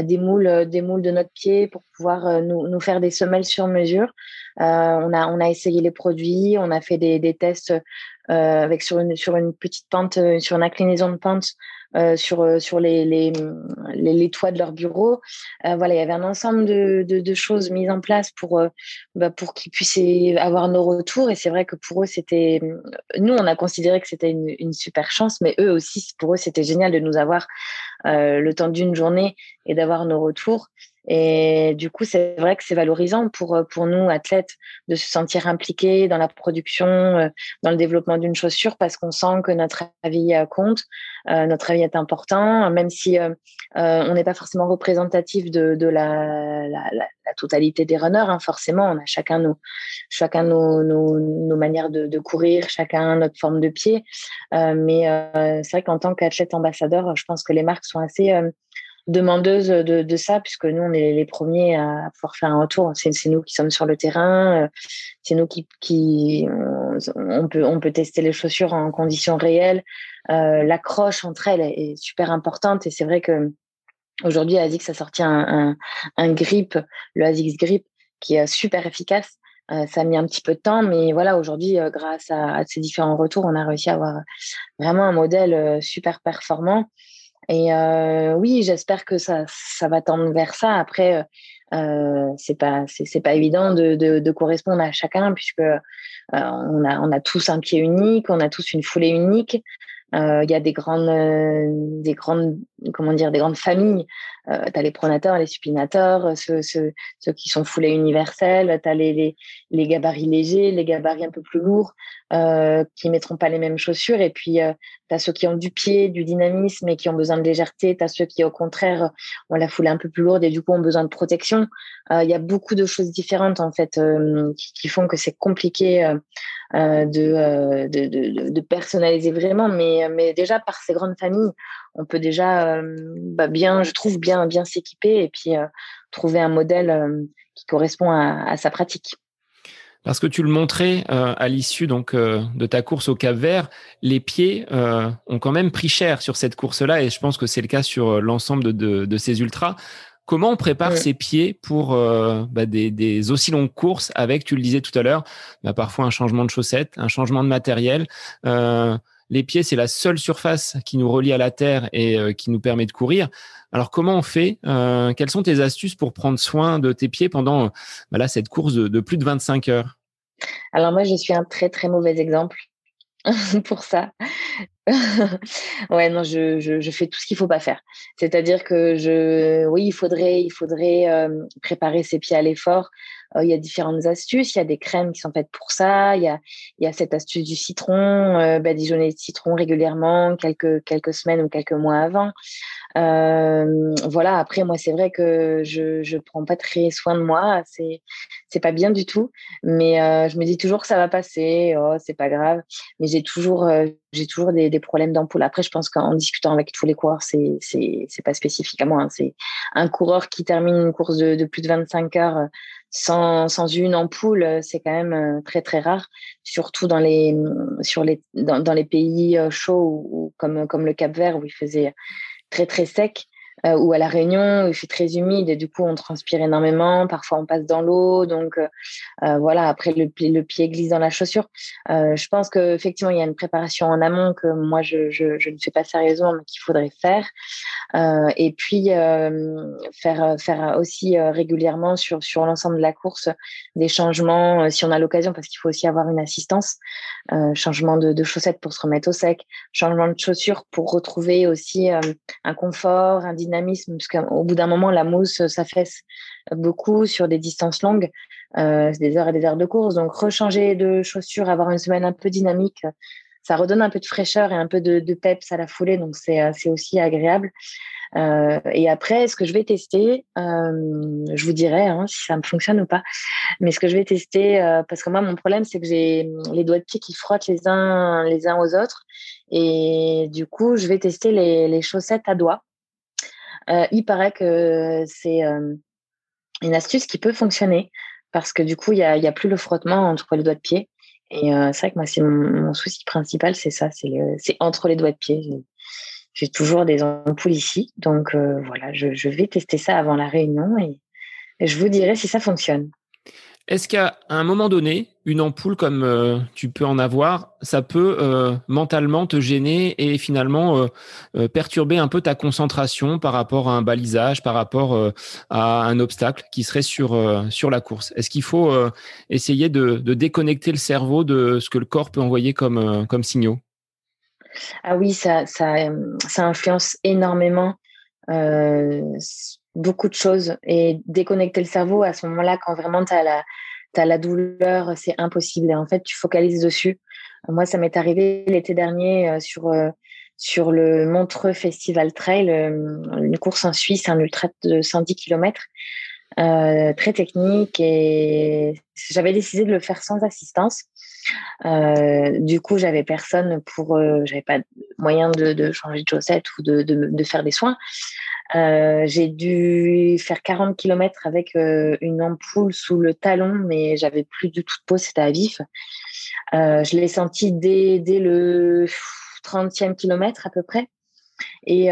des, moules, des moules de notre pied pour pouvoir nous, nous faire des semelles sur mesure. Euh, on, a, on a essayé les produits, on a fait des, des tests euh, avec sur une, sur une petite pente, euh, sur une inclinaison de pente euh, sur sur les, les, les, toits de leur bureau. Euh, voilà, il y avait un ensemble de, de, de choses mises en place pour bah, pour qu'ils puissent avoir nos retours. Et c'est vrai que pour eux, c'était nous, on a considéré que c'était une, une, super chance, mais eux aussi, pour eux, c'était génial de nous avoir le temps d'une journée et d'avoir nos retours. Et du coup, c'est vrai que c'est valorisant pour, euh, pour nous, athlètes, de se sentir impliqués dans la production, euh, dans le développement d'une chaussure, parce qu'on sent que notre avis euh, compte, notre avis est important, même si on n'est pas forcément représentatif de, de la, la, la, totalité des runners. Hein, forcément, on a chacun nos, chacun nos, nos, nos manières de, de, courir, chacun notre forme de pied. mais c'est vrai qu'en tant qu'athlète ambassadeur, je pense que les marques sont assez demandeuse de, de, ça, puisque nous, on est les premiers à pouvoir faire un retour. C'est nous qui sommes sur le terrain, euh, c'est nous qui, qui on, peut, on peut tester les chaussures en conditions réelles. Euh, L'accroche entre elles est super importante et c'est vrai que aujourd'hui, ASICS a sorti un, un, un, grip, le ASICS Grip, qui est super efficace. Euh, ça a mis un petit peu de temps, mais voilà, aujourd'hui, euh, grâce à, à, ces différents retours, on a réussi à avoir vraiment un modèle euh, super performant et euh, oui, j'espère que ça, ça va tendre vers ça. Après, euh, c'est pas, c'est pas évident de, de, de, correspondre à chacun puisque euh, on a, on a tous un pied unique, on a tous une foulée unique. Euh, il y a des grandes, euh, des grandes, comment dire, des grandes familles. Euh, tu as les pronateurs, les supinateurs, ceux, ceux, ceux qui sont foulés universels. Tu as les, les, les, gabarits légers, les gabarits un peu plus lourds, euh, qui mettront pas les mêmes chaussures. Et puis, euh, tu as ceux qui ont du pied, du dynamisme et qui ont besoin de légèreté. Tu as ceux qui, au contraire, ont la foulée un peu plus lourde et du coup ont besoin de protection. Il y a beaucoup de choses différentes, en fait, qui, qui, font que c'est compliqué euh, euh, de, de, de, personnaliser vraiment. Mais, mais déjà, par ces grandes familles, on peut déjà euh, bah bien, je trouve, bien, bien s'équiper et puis trouver un modèle qui correspond à, à, sa pratique. Parce que tu le montrais à l'issue donc de ta course au Cap Vert, les pieds ont quand même pris cher sur cette course-là et je pense que c'est le cas sur l'ensemble de, de, de, ces ultras. Comment on prépare ses pieds pour euh, bah, des, des, aussi longues courses avec, tu le disais tout à l'heure, bah, parfois un changement de chaussettes, un changement de matériel. Euh, les pieds, c'est la seule surface qui nous relie à la terre et euh, qui nous permet de courir. Alors comment on fait euh, Quelles sont tes astuces pour prendre soin de tes pieds pendant bah, là, cette course de, plus de 25 heures? Alors moi, je suis un très très mauvais exemple. pour ça. ouais, non, je, je, fais tout ce qu'il faut pas faire. C'est-à-dire que je, oui, il faudrait, il faudrait euh, préparer ses pieds à l'effort. Euh, il y a différentes astuces. Il y a des crèmes qui sont faites pour ça. Il y a, y a cette astuce du citron, euh, badigeonner de citron régulièrement, quelques quelques semaines ou quelques mois avant. Euh, voilà. Après, moi, c'est vrai que je je prends pas très soin de moi. C'est c'est pas bien du tout. Mais euh, je me dis toujours que ça va passer. Oh, c'est pas grave. Mais j'ai toujours euh, j'ai toujours des, des problèmes d'ampoule. Après, je pense qu'en discutant avec tous les coureurs, c'est c'est pas spécifique à moi. Hein. C'est un coureur qui termine une course de plus de 25 heures sans, sans une ampoule, c'est quand même très très rare, surtout dans les sur les dans, dans les pays chauds ou, comme comme le Cap Vert où il faisait très très sec euh, ou à la Réunion où il fait très humide et du coup on transpire énormément. Parfois on passe dans l'eau, donc euh, euh voilà. Après le, pied glisse dans la chaussure. Euh, je pense que effectivement il y a une préparation en amont que moi je, je, je ne fais pas sérieusement mais qu'il faudrait faire. Euh, et puis faire faire aussi régulièrement sur sur l'ensemble de la course des changements si on a l'occasion parce qu'il faut aussi avoir une assistance. changement de, de, chaussettes pour se remettre au sec, changement de chaussures pour retrouver aussi un confort, un parce qu'au bout d'un moment, la mousse s'affaisse beaucoup sur des distances longues, euh, des heures et des heures de course. Donc, rechanger de chaussures, avoir une semaine un peu dynamique, ça redonne un peu de fraîcheur et un peu de, peps à la foulée. Donc, c'est aussi agréable. Euh, et après, ce que je vais tester, euh, je vous dirai hein, si ça me fonctionne ou pas. Mais ce que je vais tester, euh, parce que moi, mon problème, c'est que j'ai les doigts de pied qui frottent les uns les uns aux autres. Et du coup, je vais tester les chaussettes à doigts. Il paraît que c'est une astuce qui peut fonctionner parce que du coup, il n'y a, a plus le frottement entre les doigts de pied. Et c'est vrai que moi, c'est mon, souci principal, c'est ça, c'est entre les doigts de pied. J'ai toujours des ampoules ici. Donc euh, voilà, je, vais tester ça avant la réunion et, je vous dirai si ça fonctionne. Est-ce qu'à un moment donné, une ampoule comme euh, tu peux en avoir, ça peut euh, mentalement te gêner et finalement perturber un peu ta concentration par rapport à un balisage, par rapport à un obstacle qui serait sur, la course? Est-ce qu'il faut essayer de, déconnecter le cerveau de ce que le corps peut envoyer comme, signaux? Ah oui, ça, influence énormément euh, beaucoup de choses. Et déconnecter le cerveau à ce moment-là, quand vraiment tu as la, la douleur, c'est impossible. Et en fait, tu focalises dessus. Moi, ça m'est arrivé l'été dernier euh, sur, euh, sur le Montreux Festival Trail, une course en Suisse, un ultra de 110 km. Très technique et j'avais décidé de le faire sans assistance euh, du coup, j'avais personne pour, euh, j'avais pas moyen de, changer de chaussettes ou de, faire des soins. Euh, j'ai dû faire 40 km avec une ampoule sous le talon, mais j'avais plus du tout de peau, c'était à vif. je l'ai senti dès, dès le 30e kilomètre à peu près. Et,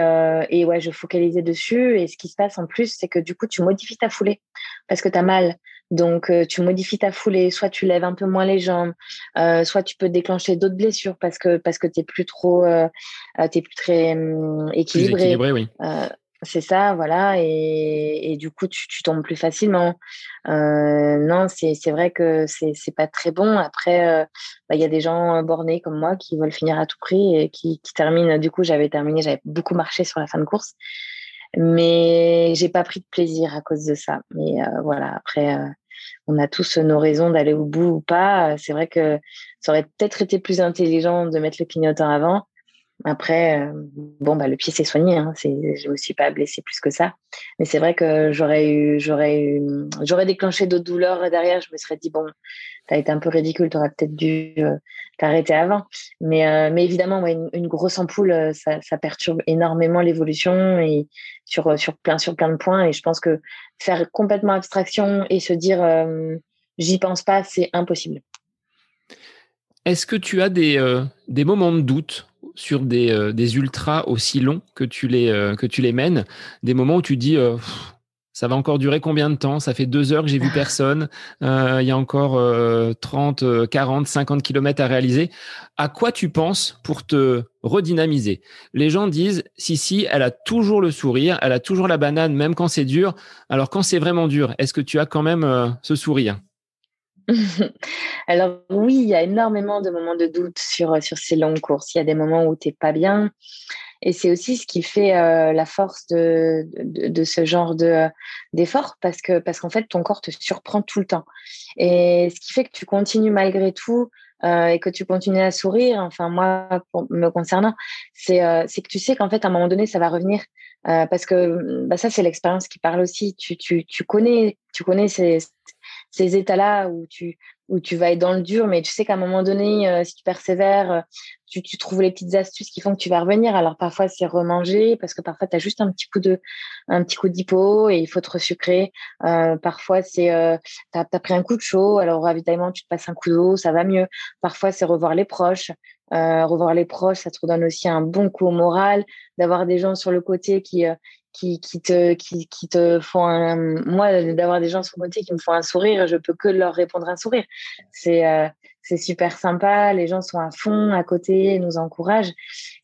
et, ouais, je focalisais dessus. Et ce qui se passe en plus, c'est que du coup, tu modifies ta foulée parce que tu as mal. Donc, euh, tu modifies ta foulée, soit tu lèves un peu moins les jambes, euh, soit tu peux déclencher d'autres blessures parce que parce que t'es plus trop, euh, t'es plus très hum, équilibré. équilibré oui. C'est ça, voilà, et, du coup tu, tombes plus facilement. non, c'est vrai que c'est pas très bon. Après, bah, il y a des gens bornés comme moi qui veulent finir à tout prix et qui qui terminent. Du coup, j'avais terminé, j'avais beaucoup marché sur la fin de course mais j'ai pas pris de plaisir à cause de ça. Mais euh, voilà, après, euh, on a tous nos raisons d'aller au bout ou pas. C'est vrai que ça aurait peut-être été plus intelligent de mettre le clignotant avant. Après, euh, bon, bah, le pied s'est soigné. Hein, je me suis pas blessée plus que ça. Mais c'est vrai que j'aurais eu, j'aurais eu, j'aurais déclenché d'autres douleurs derrière. Je me serais dit, bon, tu as été un peu ridicule, tu aurais peut-être dû euh, t'arrêter avant. Mais, euh, mais évidemment, une, grosse ampoule, ça, ça perturbe énormément l'évolution et sur, sur, plein, sur plein de points. Et je pense que faire complètement abstraction et se dire j'y pense pas, c'est impossible. Est-ce que tu as des, des moments de doute sur des, des ultras aussi longs que tu les, que tu les mènes Des moments où tu dis ça va encore durer combien de temps? Ça fait deux heures que j'ai vu personne. Euh, il y a encore 30, 40, 50 kilomètres à réaliser. À quoi tu penses pour te redynamiser? Les gens disent, si, si, elle a toujours le sourire, elle a toujours la banane, même quand c'est dur. Alors quand c'est vraiment dur, est-ce que tu as quand même euh, ce sourire? Alors oui, il y a énormément de moments de doute sur, sur ces longues courses. Il y a des moments où tu n'es pas bien. Et c'est aussi ce qui fait euh, la force de, de, ce genre de d'effort parce que parce qu'en fait ton corps te surprend tout le temps. Et ce qui fait que tu continues malgré tout euh, et que tu continues à sourire. Enfin moi, me concernant, c'est euh, c'est que tu sais qu'en fait à un moment donné ça va revenir parce que bah, ça c'est l'expérience qui parle aussi. Tu tu tu connais tu connais ces ces états-là où tu où tu vas être dans le dur, mais tu sais qu'à un moment donné, euh, si tu persévères, euh, tu, tu, trouves les petites astuces qui font que tu vas revenir. Alors parfois c'est remanger parce que parfois tu as juste un petit coup de un petit coup d'hypo et il faut te resucrer. Euh, parfois c'est euh, tu as, pris un coup de chaud, alors ravitaillement tu te passes un coup d'eau, ça va mieux. Parfois c'est revoir les proches. revoir les proches, ça te redonne aussi un bon coup au moral, d'avoir des gens sur le côté qui qui, qui, te, qui, qui te font un, moi d'avoir des gens sur côté qui me font un sourire je peux que leur répondre un sourire. C'est euh, c'est super sympa les gens sont à fond à côté nous encouragent.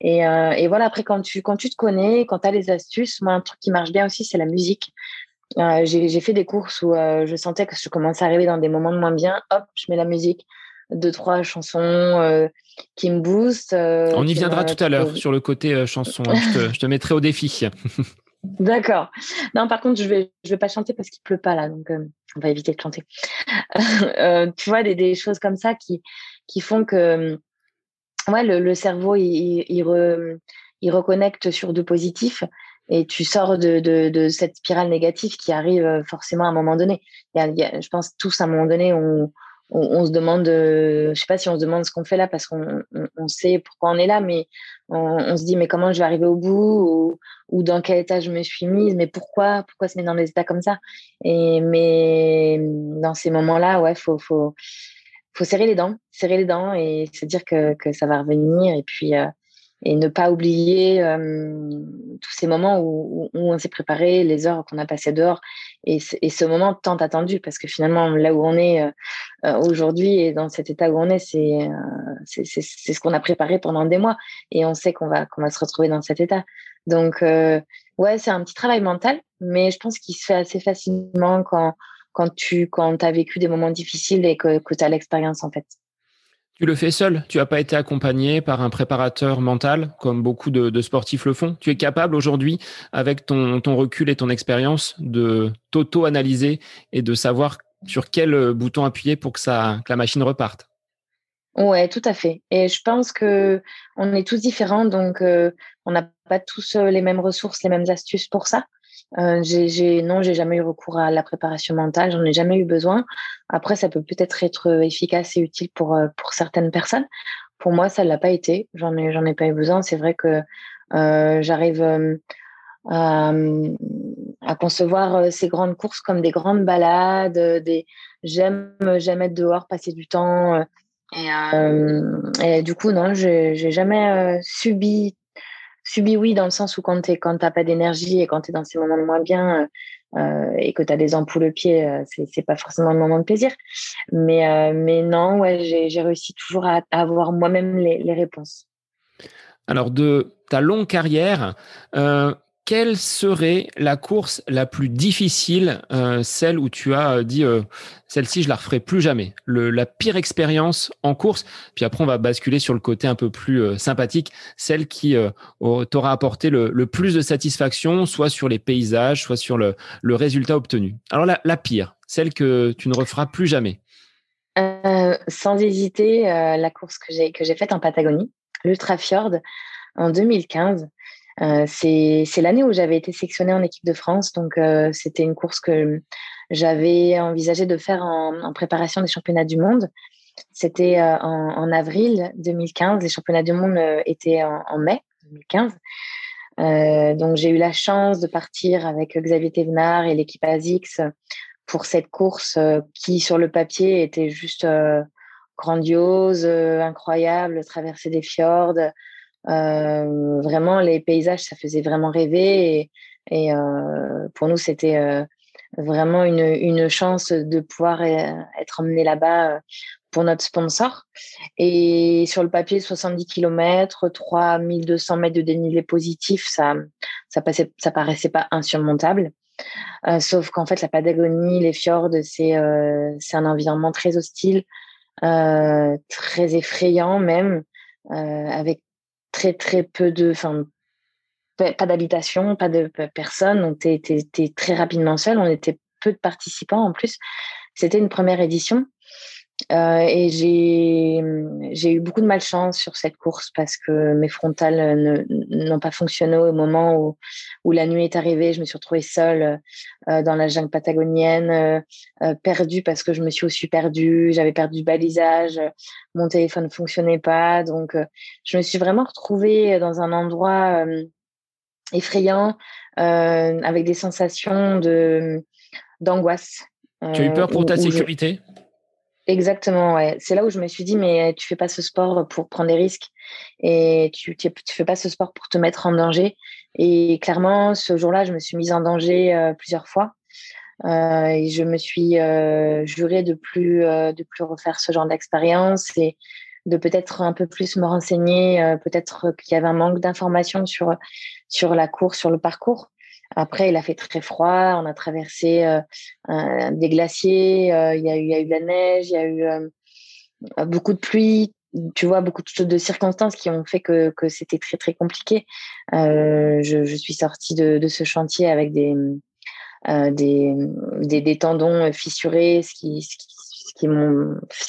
Et, euh, et voilà après quand tu quand tu te connais quand tu as les astuces moi un truc qui marche bien aussi c'est la musique. Euh, j'ai fait des courses où je sentais que je commençais à arriver dans des moments de moins bien. Hop je mets la musique deux trois chansons qui me boostent on y viendra tout à l'heure sur le côté chanson hein. je, te, je te mettrai au défi D'accord. Non, par contre, je vais, je vais pas chanter parce qu'il pleut pas là, donc on va éviter de chanter. tu vois, des, choses comme ça qui, qui font que ouais, le, cerveau, il, il, reconnecte sur du positif et tu sors de, de, cette spirale négative qui arrive forcément à un moment donné. Il y a, je pense tous à un moment donné, on, on, se demande, je sais pas si on se demande ce qu'on fait là parce qu'on on, sait pourquoi on est là, mais on, se dit mais comment je vais arriver au bout ou, dans quel état je me suis mise, mais pourquoi, pourquoi se mettre dans des états comme ça? Et mais dans ces moments-là, ouais, faut, faut, faut serrer les dents, serrer les dents et se dire que, que ça va revenir et puis euh, et ne pas oublier euh, tous ces moments où, où on s'est préparé, les heures qu'on a passées dehors et, et, ce moment tant attendu parce que finalement là où on est euh, euh, aujourd'hui et dans cet état où on est, c'est c'est ce qu'on a préparé pendant des mois et on sait qu'on va qu'on va se retrouver dans cet état. Donc ouais, c'est un petit travail mental, mais je pense qu'il se fait assez facilement quand quand tu quand as vécu des moments difficiles et que, que tu as l'expérience en fait. Tu le fais seul, tu n'as pas été accompagné par un préparateur mental, comme beaucoup de, sportifs le font. Tu es capable aujourd'hui, avec ton, recul et ton expérience, de t'auto-analyser et de savoir sur quel bouton appuyer pour que, la machine reparte. Ouais, tout à fait. Et je pense que on est tous différents, donc euh, on n'a pas tous euh, les mêmes ressources, les mêmes astuces pour ça. Euh, j'ai, non, j'ai jamais eu recours à la préparation mentale, j'en ai jamais eu besoin. Après, ça peut peut-être être efficace et utile pour, euh, pour certaines personnes. Pour moi, ça ne l'a pas été. J'en ai, j'en ai pas eu besoin. C'est vrai que euh, j'arrive à, concevoir ces grandes courses comme des grandes balades. Des, j'aime, j'aime être dehors, passer du temps. Et, et du coup, non, j'ai, j'ai jamais subi subi, oui, dans le sens où quand tu quand pas d'énergie et quand tu es dans ces moments de moins bien euh, euh, et que tu as des ampoules au pied, euh, c'est pas forcément le moment de plaisir. Mais, mais non, ouais, j'ai réussi toujours à, avoir moi-même les, les, réponses. Alors, de ta longue carrière, quelle serait la course la plus difficile, euh, celle où tu as euh, dit euh, celle-ci je la referai plus jamais, la pire expérience en course. Puis après on va basculer sur le côté un peu plus sympathique, celle qui t'aura apporté le, plus de satisfaction, soit sur les paysages, soit sur le, résultat obtenu. Alors la, pire, celle que tu ne referas plus jamais. sans hésiter, la course que j'ai faite en Patagonie, l'Ultra Fjord, en 2015. Euh, c'est l'année où j'avais été sélectionnée en équipe de France. Donc, euh, c'était une course que j'avais envisagé de faire en, préparation des championnats du monde. C'était euh, en, avril 2015. Les championnats du monde étaient en, mai 2015. donc, j'ai eu la chance de partir avec Xavier Thévenard et l'équipe ASICS pour cette course qui, sur le papier, était juste grandiose, incroyable, traverser des fjords, vraiment, les paysages, ça faisait vraiment rêver. Et, euh, pour nous, c'était euh, vraiment une, une, chance de pouvoir être emmené là-bas pour notre sponsor. Et sur le papier, 70 km, 3200 mètres de dénivelé positif, ça, ça, passait, ça paraissait pas insurmontable. sauf qu'en fait, la Patagonie, les fjords, c'est euh, un environnement très hostile, euh, très effrayant même, euh, avec très très peu de, enfin pas d'habitation, pas de personnes, donc tu es, très rapidement seul. On était peu de participants en plus. C'était une première édition. Euh, et j'ai eu beaucoup de malchance sur cette course parce que mes frontales n'ont pas fonctionné au moment où, où, la nuit est arrivée. Je me suis retrouvée seule euh, dans la jungle patagonienne, euh, perdue parce que je me suis aussi perdue. J'avais perdu le balisage, mon téléphone ne fonctionnait pas. Donc, je me suis vraiment retrouvée dans un endroit effrayant avec des sensations de d'angoisse. tu as eu peur pour ta sécurité? Exactement, ouais. C'est là où je me suis dit, mais tu fais pas ce sport pour prendre des risques et tu, fais pas ce sport pour te mettre en danger. Et clairement, ce jour-là, je me suis mise en danger euh, plusieurs fois. Euh, et je me suis euh, de plus euh, de plus refaire ce genre d'expérience et de peut-être un peu plus me renseigner. Euh, peut-être qu'il y avait un manque d'informations sur sur la course, sur le parcours. Après, il a fait très froid. On a traversé euh, des glaciers. Euh, il, y a eu, de la neige. Il y a eu euh, beaucoup de pluie. tu vois, beaucoup de, circonstances qui ont fait que, c'était très, très compliqué. Je, suis sortie de, de, ce chantier avec des, tendons fissurés, ce qui,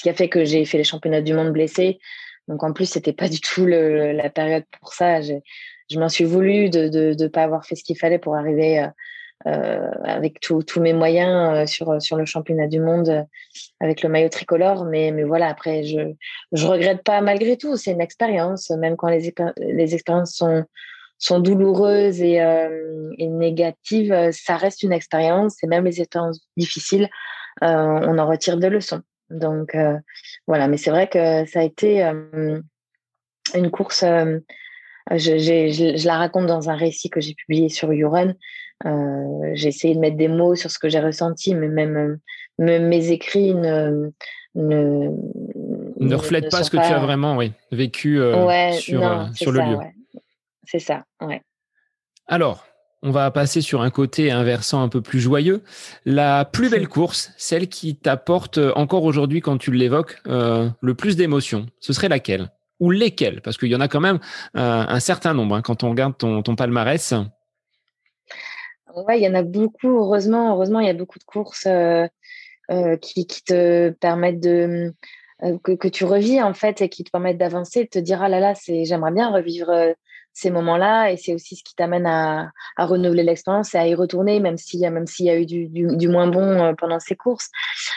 a fait que j'ai fait les championnats du monde blessés. Donc en plus, c'était pas du tout la période pour ça. Je, m'en suis voulu de ne de, pas avoir fait ce qu'il fallait pour arriver euh, euh, avec tous mes moyens euh, sur, sur le championnat du monde avec le maillot tricolore. Mais, mais voilà, après, je ne regrette pas malgré tout. C'est une expérience, même quand les, les expériences sont, sont douloureuses et, et, négatives, ça reste une expérience. Et même les expériences difficiles, on en retire des leçons. Donc voilà, mais c'est vrai que ça a été une course. Je, je, je, la raconte dans un récit que j'ai publié sur YouRun. Euh, j'ai essayé de mettre des mots sur ce que j'ai ressenti, mais même, mes écrits ne, ne, ne reflètent pas ce que tu as vraiment oui, vécu euh, sur, euh, sur le lieu. C'est ça, ouais. Alors, on va passer sur un côté inversant un peu plus joyeux. La plus belle course, celle qui t'apporte encore aujourd'hui quand tu l'évoques le plus d'émotions, ce serait laquelle? Ou lesquelles Parce qu'il y en a quand même un certain nombre hein, quand on regarde ton, palmarès. Ouais, il y en a beaucoup. Heureusement, heureusement, il y a beaucoup de courses euh, euh, qui, te permettent de euh, que, tu revis en fait et qui te permettent d'avancer, de te dire ah là là, j'aimerais bien revivre euh, ces moments-là et c'est aussi ce qui t'amène à, renouveler l'expérience et à y retourner même s'il y a même s'il y a eu du, du, moins bon euh, pendant ces courses.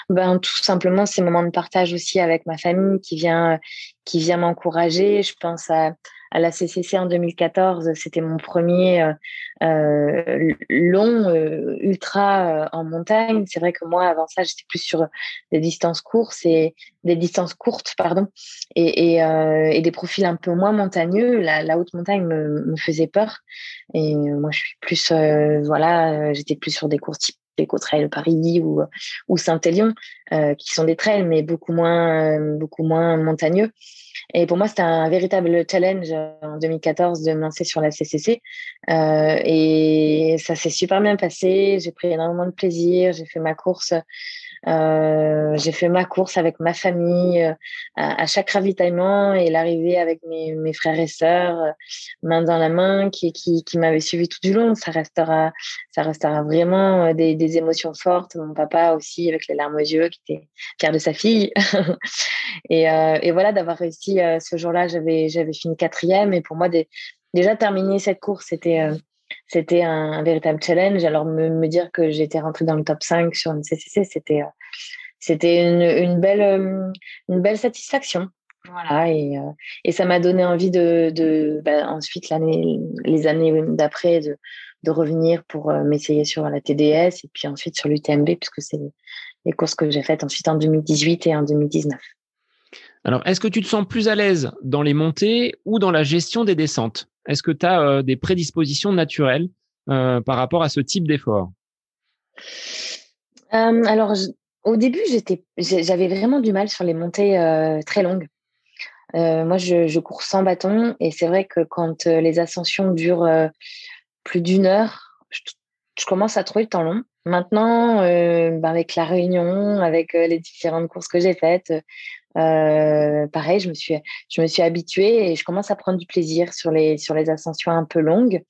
Ben tout simplement ces moments de partage aussi avec ma famille qui vient qui vient m'encourager. Je pense à à la CCC en 2014. C'était mon premier euh, euh long euh, ultra euh, en montagne. C'est vrai que moi, avant ça, j'étais plus sur des distances courtes et des distances courtes, pardon, et, et, et des profils un peu moins montagneux. La, la haute montagne me, me, faisait peur. Et moi, je suis plus, voilà, j'étais plus sur des courses type Trail Paris ou, ou Saint-Élion, euh, qui sont des trails, mais beaucoup moins, beaucoup moins montagneux. Et pour moi, c'était un véritable challenge euh, en 2014 de me lancer sur la CCC. Euh, et ça s'est super bien passé. J'ai pris énormément de plaisir. J'ai fait ma course euh, j'ai fait ma course avec ma famille euh, à, chaque ravitaillement et l'arrivée avec mes, mes, frères et sœurs, euh, main dans la main, qui, qui, qui m'avaient suivi tout du long. Ça restera, ça restera vraiment des, des, émotions fortes. Mon papa aussi, avec les larmes aux yeux, qui était fier de sa fille. et, euh, et, voilà, d'avoir réussi ce jour-là, j'avais, j'avais fini quatrième. Et pour moi, déjà terminer cette course, c'était c'était un, véritable challenge. Alors me, dire que j'étais rentrée dans le top 5 sur une CCC, c'était euh, c'était une, belle euh, une belle satisfaction. Voilà et, euh, et ça m'a donné envie de, de bah, ensuite les années d'après de, de revenir pour m'essayer sur la TDS et puis ensuite sur l'UTMB puisque c'est les courses que j'ai faites ensuite en 2018 et en 2019. Alors, est-ce que tu te sens plus à l'aise dans les montées ou dans la gestion des descentes? Est-ce que tu as euh, des prédispositions naturelles euh, par rapport à ce type d'effort? Euh, Alors, au début, j'avais vraiment du mal sur les montées très longues. moi, je, cours sans bâton et c'est vrai que quand les ascensions durent plus d'une heure, je, commence à trouver le temps long. Maintenant, ben, avec la réunion, avec les différentes courses que j'ai faites, euh, pareil, je me suis, je me suis habituée et je commence à prendre du plaisir sur les, sur les ascensions un peu longues.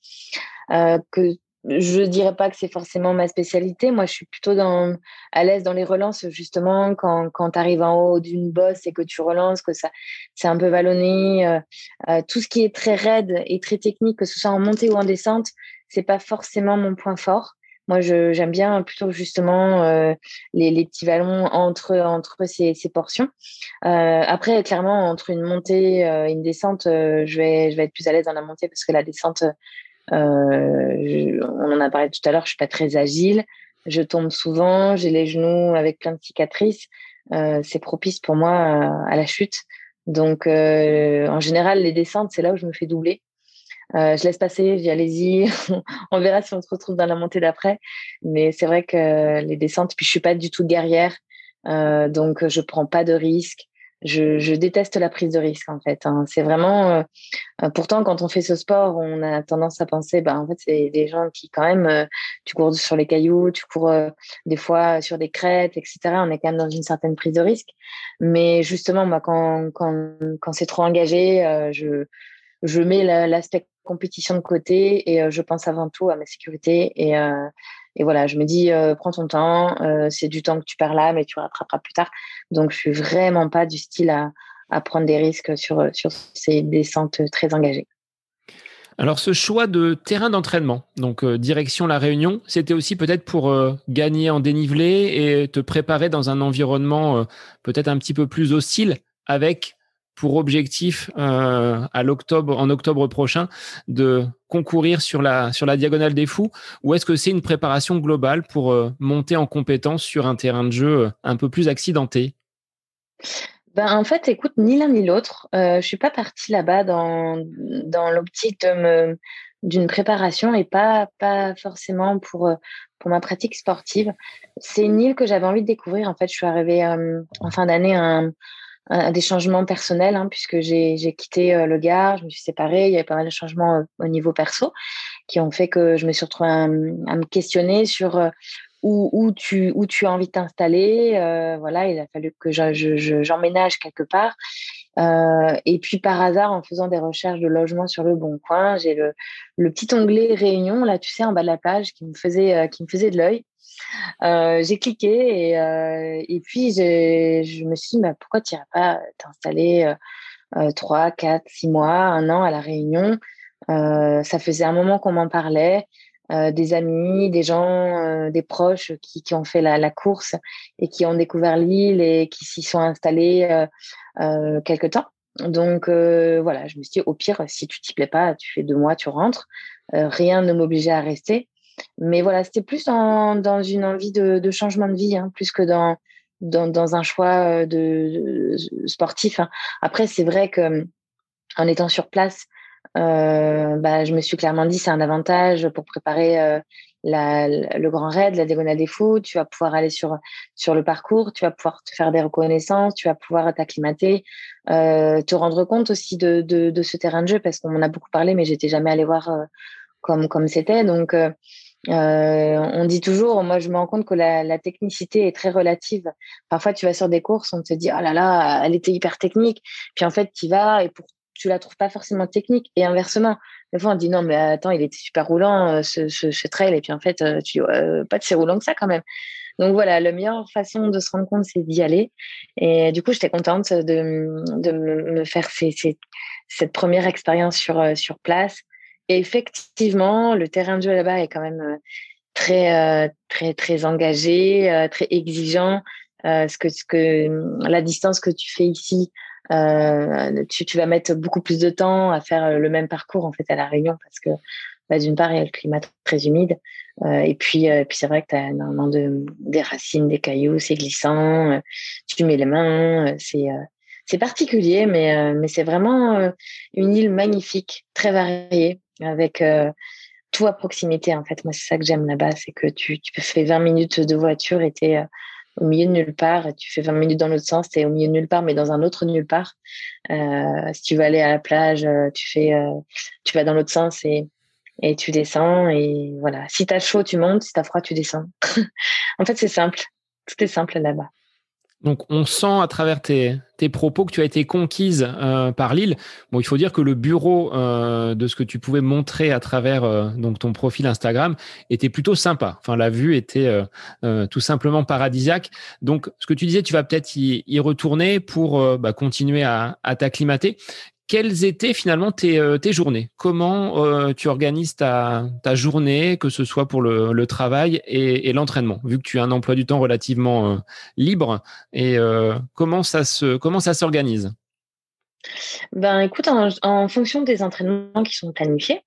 Euh, que je dirais pas que c'est forcément ma spécialité. Moi, je suis plutôt dans, à l'aise dans les relances, justement, quand, quand tu arrives en haut d'une bosse et que tu relances, que ça, c'est un peu vallonné. Euh, euh, tout ce qui est très raide et très technique, que ce soit en montée ou en descente, c'est pas forcément mon point fort. Moi, j'aime bien plutôt justement euh, les, les, petits vallons entre, entre ces, ces portions. Euh, après, clairement, entre une montée et une descente, euh, je, vais, je vais être plus à l'aise dans la montée parce que la descente, euh, on en a parlé tout à l'heure, je suis pas très agile. Je tombe souvent, j'ai les genoux avec plein de cicatrices. c'est propice pour moi à, à la chute. Donc, en général, les descentes, c'est là où je me fais doubler. Euh, je laisse passer, dis allez-y, on verra si on se retrouve dans la montée d'après. Mais c'est vrai que les descentes, puis je suis pas du tout guerrière, euh, donc je prends pas de risques. je, déteste la prise de risque en fait. Hein. C'est vraiment. Euh, pourtant, quand on fait ce sport, on a tendance à penser, bah en fait, c'est des gens qui quand même, tu cours sur les cailloux, tu cours des fois sur des crêtes, etc. On est quand même dans une certaine prise de risque. Mais justement, moi, quand quand quand c'est trop engagé, je je mets l'aspect compétition de côté et je pense avant tout à ma sécurité et et voilà, je me dis, euh, prends ton temps, euh, c'est du temps que tu perds là, mais tu rattraperas plus tard. Donc, je suis vraiment pas du style à, prendre des risques sur, sur ces descentes très engagées. Alors, ce choix de terrain d'entraînement, donc euh, direction la Réunion, c'était aussi peut-être pour gagner en dénivelé et te préparer dans un environnement peut-être un petit peu plus hostile avec pour objectif euh, à l'octobre, en octobre prochain, de concourir sur la, sur la diagonale des fous Ou est-ce que c'est une préparation globale pour euh, monter en compétence sur un terrain de jeu euh, un peu plus accidenté? Ben, en fait, écoute, ni l'un ni l'autre. Je suis pas partie là-bas dans, dans l'optique d'une préparation et pas, pas forcément pour, pour ma pratique sportive. C'est une île que j'avais envie de découvrir. En fait, je suis arrivée en fin d'année un des changements personnels, hein, puisque j'ai quitté euh, le Gard, je me suis séparée, il y avait pas mal de changements euh, au niveau perso qui ont fait que je me suis retrouvée à, me questionner sur euh, où, tu, où tu as envie de t'installer. voilà, il a fallu que j'emménage je, quelque part. Et puis par hasard, en faisant des recherches de logement sur le Bon Coin, j'ai le, petit onglet Réunion, là, tu sais, en bas de la page, qui me faisait, qui me faisait de l'œil. Euh, j'ai cliqué et, euh, et puis je me suis dit, bah, pourquoi tu n'irais pas t'installer euh, 3, 4, 6 mois, un an à La Réunion? Ça faisait un moment qu'on m'en parlait. Des amis, des gens, des proches qui, ont fait la, course et qui ont découvert l'île et qui s'y sont installés euh, quelque temps. Donc voilà, je me suis dit, au pire, si tu t'y plais pas, tu fais deux mois, tu rentres. rien ne m'obligeait à rester. Mais voilà, c'était plus dans, une envie de, changement de vie, hein, plus que dans, dans, un choix euh, de, sportif. Hein. Après, c'est vrai que en étant sur place, euh, bah, je me suis clairement dit c'est un avantage pour préparer euh, le grand raid, la diagonale des fous. Tu vas pouvoir aller sur, le parcours, tu vas pouvoir te faire des reconnaissances, tu vas pouvoir t'acclimater, euh, te rendre compte aussi de, ce terrain de jeu parce qu'on en a beaucoup parlé, mais j'étais jamais allée voir euh, comme c'était. Donc euh, on dit toujours, moi je me rends compte que la, technicité est très relative. Parfois tu vas sur des courses, on te dit oh là là, elle était hyper technique, puis en fait tu vas et pour, tu la trouves pas forcément technique. Et inversement, des fois on dit non mais attends il était super roulant euh, ce, ce, trail et puis en fait euh, tu dis pas de si roulant que ça quand même. Donc voilà, la meilleure façon de se rendre compte, c'est d'y aller. Et du coup, j'étais contente de, de me faire cette première expérience sur, sur place effectivement, le terrain de jeu là-bas est quand même euh, très, euh, très, très engagé, euh, très exigeant. ce que, ce que la distance que tu fais ici, tu, tu, vas mettre beaucoup plus de temps à faire le même parcours en fait à la Réunion parce que bah, d'une part il y a le climat très humide et puis puis c'est vrai que tu as énormément de des racines, des cailloux, c'est glissant, tu mets les mains, c'est c'est particulier mais mais c'est vraiment une île magnifique, très variée avec euh, tout à proximité. En fait, moi, c'est ça que j'aime là-bas, c'est que tu, tu fais 20 minutes de voiture et tu euh, au milieu de nulle part. Tu fais 20 minutes dans l'autre sens, tu es au milieu de nulle part, mais dans un autre nulle part. Euh, si tu veux aller à la plage, tu fais, tu vas dans l'autre sens et, et tu descends. Et voilà. Si tu as chaud, tu montes. Si tu as froid, tu descends. en fait, c'est simple. Tout est simple là-bas. Donc on sent à travers tes, propos que tu as été conquise euh, par l'île. Bon, il faut dire que le bureau euh, de ce que tu pouvais montrer à travers euh, donc ton profil Instagram était plutôt sympa. Enfin, la vue était tout simplement paradisiaque. Donc, ce que tu disais, tu vas peut-être y, retourner pour bah, continuer à t'acclimater quelles étaient finalement tes, euh, journées? Comment euh, tu organises ta, journée, que ce soit pour le, travail et, l'entraînement, vu que tu as un emploi du temps relativement euh, libre Et comment ça se comment ça s'organise? Ben écoute, en, fonction des entraînements qui sont planifiés,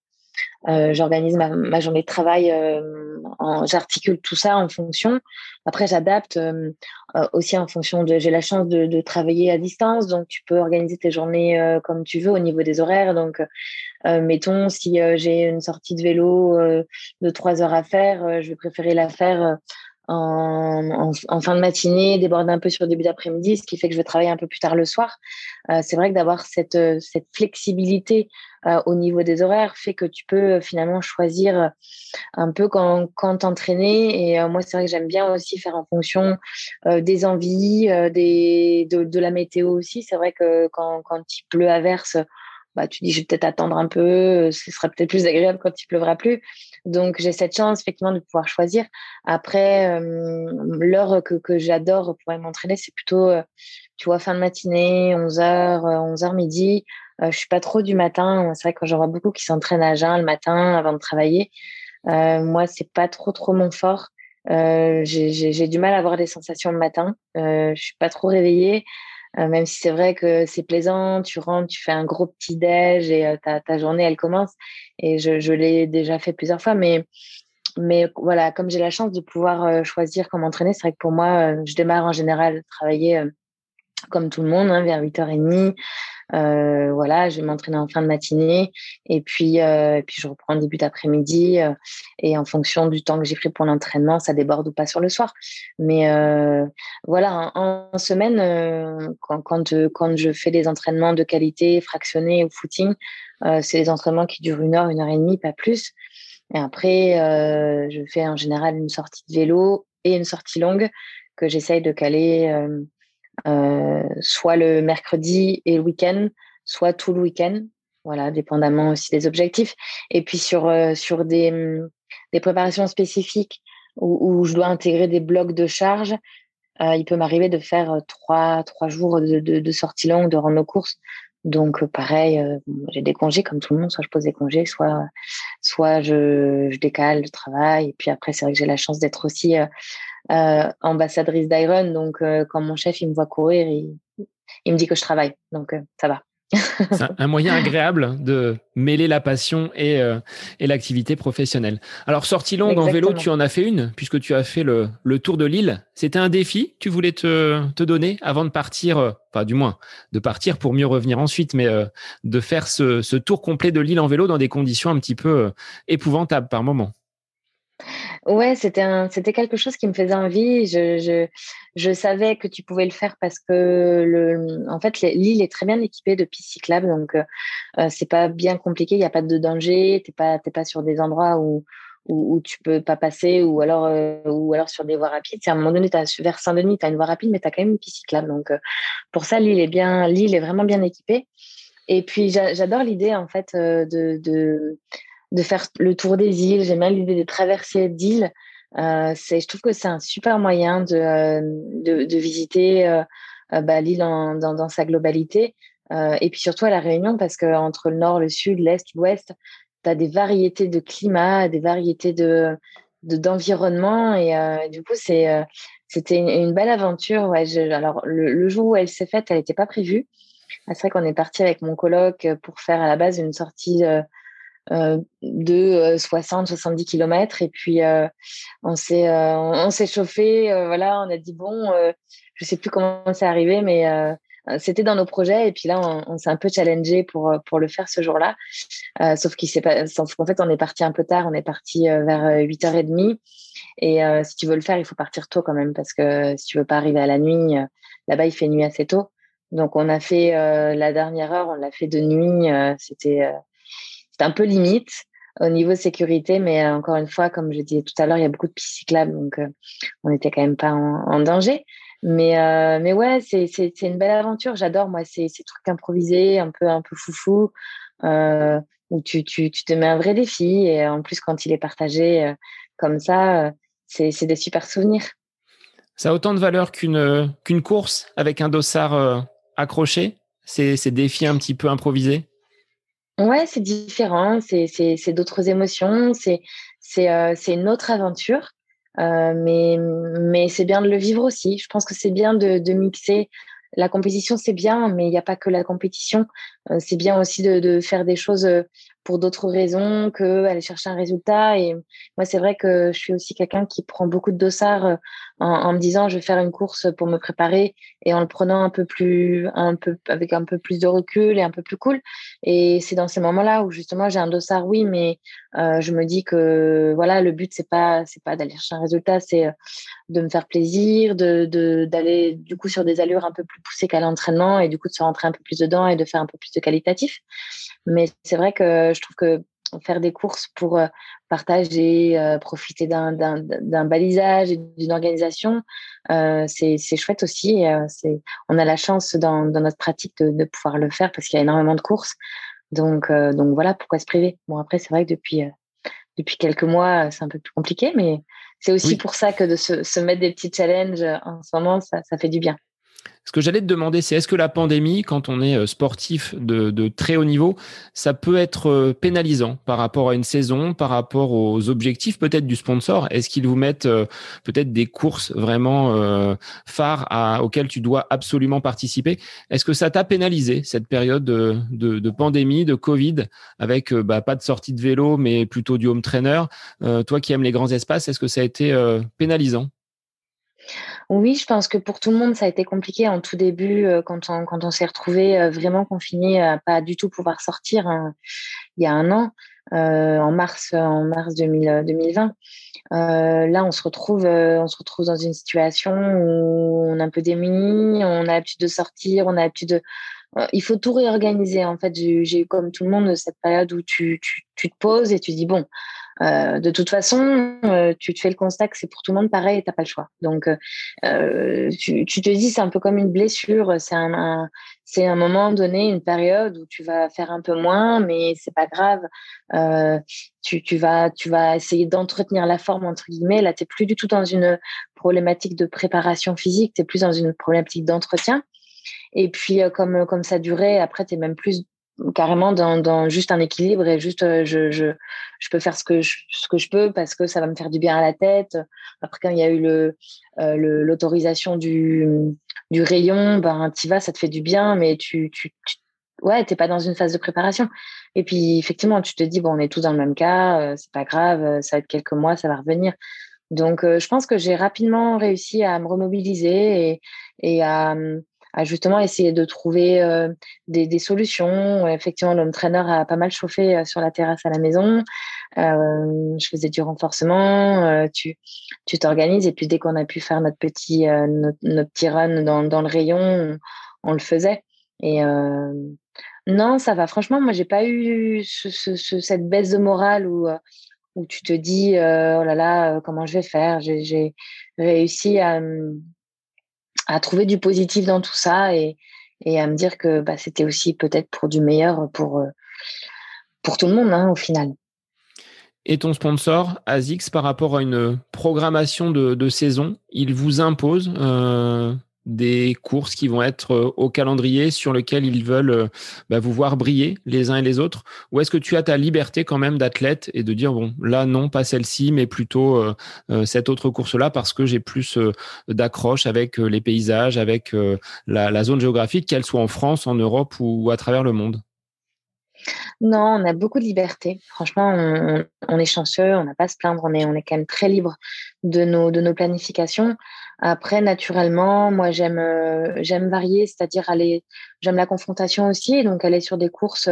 euh, j'organise ma, journée de travail, euh, j'articule tout ça en fonction. Après, j'adapte euh, aussi en fonction de. J'ai la chance de, travailler à distance, donc tu peux organiser tes journées comme tu veux au niveau des horaires. Donc, mettons, si j'ai une sortie de vélo de trois heures à faire, je vais préférer la faire en, fin de matinée, déborder un peu sur le début d'après-midi, ce qui fait que je vais travailler un peu plus tard le soir. Euh, c'est vrai que d'avoir cette, euh, cette flexibilité euh, au niveau des horaires fait que tu peux finalement choisir un peu quand, quand t'entraîner. Et moi, c'est vrai que j'aime bien aussi faire en fonction des envies, des, de, la météo aussi. C'est vrai que quand, quand il pleut à verse, bah, tu dis je vais peut-être attendre un peu, euh, ce sera peut-être plus agréable quand il pleuvra plus. Donc j'ai cette chance effectivement de pouvoir choisir. Après, euh, l'heure que, que j'adore pour m'entraîner, c'est plutôt, euh, tu vois, fin de matinée, 11h, 11h midi. je suis pas trop du matin. C'est vrai que j'en vois beaucoup qui s'entraînent à jeun le matin avant de travailler, moi c'est pas trop trop mon fort. j'ai du mal à avoir des sensations le matin. je suis pas trop réveillée. Euh, même si c'est vrai que c'est plaisant, tu rentres, tu fais un gros petit déj et ta, journée elle commence. Et je, l'ai déjà fait plusieurs fois, mais mais voilà, comme j'ai la chance de pouvoir choisir comment entraîner, c'est vrai que pour moi, je démarre en général travailler comme tout le monde, hein, vers 8h30. Euh, voilà, je vais m'entraîner en fin de matinée et puis, euh, puis je reprends début d'après-midi. Euh, et en fonction du temps que j'ai pris pour l'entraînement, ça déborde ou pas sur le soir. Mais voilà, en, semaine, quand, quand, quand, je fais des entraînements de qualité, fractionnés ou footing, c'est des entraînements qui durent une heure, une heure et demie, pas plus. Et après, je fais en général une sortie de vélo et une sortie longue que j'essaye de caler euh, soit le mercredi et le week-end, soit tout le week-end. Voilà, dépendamment aussi des objectifs. Et puis sur, euh, sur des, mm, des préparations spécifiques où, je dois intégrer des blocs de charge, euh, il peut m'arriver de faire trois, trois jours de, de, de sortie longue, de rendre nos courses. Donc pareil, j'ai des congés comme tout le monde, soit je pose des congés, soit soit je, je décale le travail. Et puis après, c'est vrai que j'ai la chance d'être aussi euh, ambassadrice d'Iron. Donc, euh, quand mon chef il me voit courir, il, il me dit que je travaille. Donc, euh, ça va. C'est un moyen agréable de mêler la passion et, et l'activité professionnelle. Alors, sortie longue en vélo, tu en as fait une, puisque tu as fait le, le tour de l'île. C'était un défi que tu voulais te, te donner avant de partir, enfin, du moins, de partir pour mieux revenir ensuite, mais de faire ce, ce tour complet de l'île en vélo dans des conditions un petit peu épouvantables par moment. Ouais, c'était un, c'était quelque chose qui me faisait envie. Je, je, je savais que tu pouvais le faire parce que le, en fait, l'île est très bien équipée de pistes cyclables, donc euh, c'est pas bien compliqué. Il n'y a pas de danger. T'es pas, t'es pas sur des endroits où, où, où, tu peux pas passer ou alors, euh, ou alors sur des voies rapides. C'est à un moment donné, as, vers Saint-Denis, tu as une voie rapide, mais tu as quand même une piste cyclable. Donc, euh, pour ça, l'île est bien, l'île est vraiment bien équipée. Et puis, j'adore l'idée, en fait, euh, de de faire le tour des îles. J'aime bien l'idée de traverser d'îles. Euh, je trouve que c'est un super moyen de, euh, de, de, visiter euh, euh bah, l'île dans, dans, sa globalité. Et puis surtout à la Réunion, parce que entre le nord, le sud, l'est, l'ouest, tu as des variétés de climat, des variétés de, de d'environnement. Et du coup, c'est, c'était une, belle aventure. Ouais, alors, le, le, jour où elle s'est faite, elle n'était pas prévue. Ah, c'est vrai qu'on est parti avec mon coloc pour faire à la base une sortie de 60-70 euh, km et puis euh, on s'est on s'est chauffé voilà on a dit bon je sais plus comment c'est arrivé mais c'était dans nos projets. Et puis là on, s'est un peu challengé pour pour le faire ce jour-là. Sauf qu'il s'est pas qu'en fait on est parti un peu tard. On est parti vers 8h30 et si tu veux le faire il faut partir tôt quand même parce que si tu veux pas arriver à la nuit là-bas il fait nuit assez tôt. Donc on a fait la dernière heure on l'a fait de nuit c'était un peu limite au niveau sécurité, mais euh, encore une fois, comme je disais tout à l'heure, il y a beaucoup de pistes cyclables, donc euh, on n'était quand même pas en, danger. Mais, euh, mais ouais, c'est, une belle aventure. J'adore, moi, ces, ces trucs improvisés, un peu, un peu foufou, euh, où tu, tu, tu te mets un vrai défi. Et en plus, quand il est partagé comme ça, c'est, c'est des super souvenirs. Ça a autant de valeur qu'une, qu'une course avec un dossard accroché? Ces, ces défis un petit peu improvisés? Ouais, c'est différent, c'est, d'autres émotions, c'est, euh, une autre aventure, euh, mais, mais c'est bien de le vivre aussi. Je pense que c'est bien de, de mixer. La compétition, c'est bien, mais il n'y a pas que la compétition. Euh, c'est bien aussi de, faire des choses pour d'autres raisons que aller chercher un résultat. Et moi, c'est vrai que je suis aussi quelqu'un qui prend beaucoup de dossards euh, en, me disant je vais faire une course pour me préparer et en le prenant un peu plus, un peu avec un peu plus de recul et un peu plus cool. Et c'est dans ces moments-là où justement j'ai un dossard, oui, mais euh, je me dis que voilà, le but c'est pas c'est pas d'aller chercher un résultat, c'est euh, de me faire plaisir, de d'aller du coup sur des allures un peu plus poussées qu'à l'entraînement et du coup de se rentrer un peu plus dedans et de faire un peu plus de qualitatif. Mais c'est vrai que je trouve que faire des courses pour euh, partager, euh, profiter d'un balisage et d'une organisation, euh, c'est chouette aussi. on a la chance dans, dans notre pratique de, de, pouvoir le faire parce qu'il y a énormément de courses. Donc, donc voilà, pourquoi se priver Bon, après, c'est vrai que depuis, depuis quelques mois, c'est un peu plus compliqué, mais c'est aussi pour ça que de se, se, mettre des petits challenges en ce moment, ça, ça fait du bien. Ce que j'allais te demander, c'est est-ce que la pandémie, quand on est euh, sportif de, très haut niveau, ça peut être euh, pénalisant par rapport à une saison, par rapport aux objectifs peut-être du sponsor? Est-ce qu'ils vous mettent euh, peut-être des courses vraiment phares auxquelles tu dois absolument participer? Est-ce que ça t'a pénalisé cette période de, pandémie, de Covid, avec bah, pas de sortie de vélo, mais plutôt du home trainer? Toi qui aimes les grands espaces, est-ce que ça a été pénalisant? Oui, je pense que pour tout le monde, ça a été compliqué en tout début, euh, quand on, quand on s'est retrouvé euh, vraiment confiné, à pas du tout pouvoir sortir hein, il y a un an, euh, en mars, en mars 2020. là, on se retrouve, on se retrouve dans une situation où on est un peu démuni, on a l'habitude de sortir, on a l'habitude de il faut tout réorganiser. En fait, j'ai eu comme tout le monde cette période où tu, tu, tu te poses et tu dis bon, euh, de toute façon, euh, tu te fais le constat que c'est pour tout le monde pareil et t'as pas le choix. Donc, euh, tu, te dis c'est un peu comme une blessure. C'est un, c'est un moment donné, une période où tu vas faire un peu moins, mais c'est pas grave. tu, tu vas, tu vas essayer d'entretenir la forme entre guillemets. Là, t'es plus du tout dans une problématique de préparation physique, t'es plus dans une problématique d'entretien. Et puis, comme, comme ça durait, après, tu même plus carrément dans, dans, juste un équilibre et juste euh, je, je, je peux faire ce que je, ce que je peux parce que ça va me faire du bien à la tête. Après, quand il y a eu le, euh, l'autorisation du, du rayon, ben, tu vas, ça te fait du bien, mais tu, tu, tu ouais, t'es pas dans une phase de préparation. Et puis, effectivement, tu te dis, bon, on est tous dans le même cas, euh, c'est pas grave, ça va être quelques mois, ça va revenir. Donc, je pense que j'ai rapidement réussi à me remobiliser et, et à, justement essayer de trouver euh, des, des, solutions. Effectivement, l'homme trainer a pas mal chauffé euh, sur la terrasse à la maison. Euh, je faisais du renforcement. Tu tu t'organises et puis dès qu'on a pu faire notre petit notre, petit run dans, dans le rayon, on, le faisait. Et non, ça va. Franchement, moi, j'ai pas eu ce, ce, cette baisse de morale où où tu te dis oh là là comment je vais faire? J'ai réussi à à trouver du positif dans tout ça et, et à me dire que bah, c'était aussi peut-être pour du meilleur pour, euh, pour tout le monde hein, au final. Et ton sponsor, ASICS, par rapport à une programmation de, de saison, il vous impose euh, des courses qui vont être euh, au calendrier sur lequel ils veulent euh, bah, vous voir briller les uns et les autres Ou est-ce que tu as ta liberté quand même d'athlète et de dire, bon, là, non, pas celle-ci, mais plutôt euh, cette autre course-là parce que j'ai plus d'accroche avec les paysages, avec la, zone géographique, qu'elle soit en France, en Europe ou à travers le monde? Non, on a beaucoup de liberté. Franchement, on, est chanceux, on n'a pas à se plaindre, on est, on est quand même très libre de nos planifications. Après, naturellement, moi, j'aime, euh, j'aime varier, c'est-à-dire aller, j'aime la confrontation aussi, donc aller sur des courses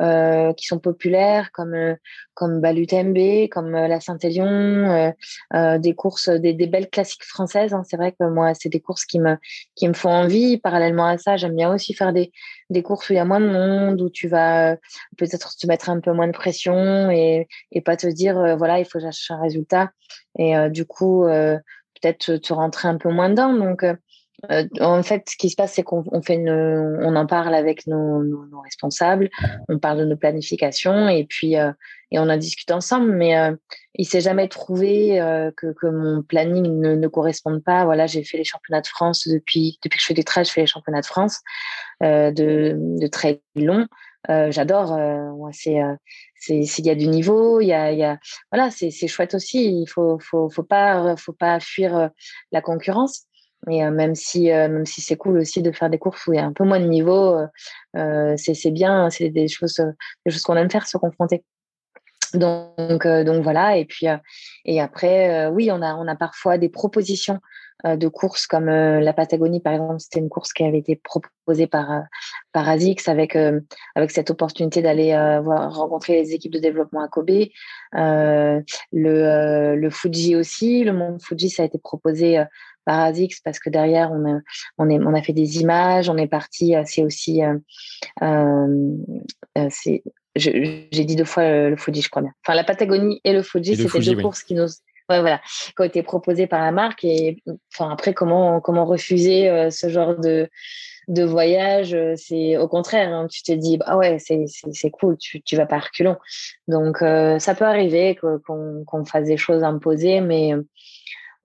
euh, qui sont populaires, comme euh, comme Balutembe, comme la Saint-Élion, des courses, des, des, belles classiques françaises. Hein. C'est vrai que moi, c'est des courses qui me qui me font envie. Parallèlement à ça, j'aime bien aussi faire des des courses où il y a moins de monde, où tu vas peut-être te mettre un peu moins de pression et et pas te dire voilà, il faut que j'achète un résultat. Et du coup peut-être te rentrer un peu moins dedans. Donc, euh, euh, en fait, ce qui se passe, c'est qu'on fait une, on en parle avec nos, nos, responsables, on parle de nos planifications et puis euh, et on en discute ensemble. Mais euh, il s'est jamais trouvé que, que mon planning ne, ne corresponde pas. Voilà, j'ai fait les championnats de France depuis depuis que je fais des trails, je fais les championnats de France de, de très long. J'adore. c'est s'il y a du niveau, il y a, y a voilà, c'est chouette aussi. Il faut faut faut pas faut pas fuir la concurrence. Et même si, même si c'est cool aussi de faire des courses où il y a un peu moins de niveau, c'est bien, c'est des choses, des choses qu'on aime faire, se confronter. Donc, donc voilà. Et puis, et après, oui, on a, on a parfois des propositions de courses comme la Patagonie, par exemple. C'était une course qui avait été proposée par, par ASICS avec, avec cette opportunité d'aller rencontrer les équipes de développement à Kobe. le, le Fuji aussi, le Mont Fuji, ça a été proposé par ASICS parce que derrière, on a, on, est, on a fait des images, on est parti, c'est aussi, c'est j'ai dit deux fois le, Fuji, je crois bien. Enfin, la Patagonie et le Fuji, c'était deux courses qui nous, ouais, voilà, qui ont été proposées par la marque. Et enfin, après, comment, comment refuser euh, ce genre de, de voyage C'est au contraire, hein, tu te dis, ah ouais, c'est cool, tu, tu vas pas reculons. Donc, euh, ça peut arriver qu'on qu'on fasse des choses imposées, mais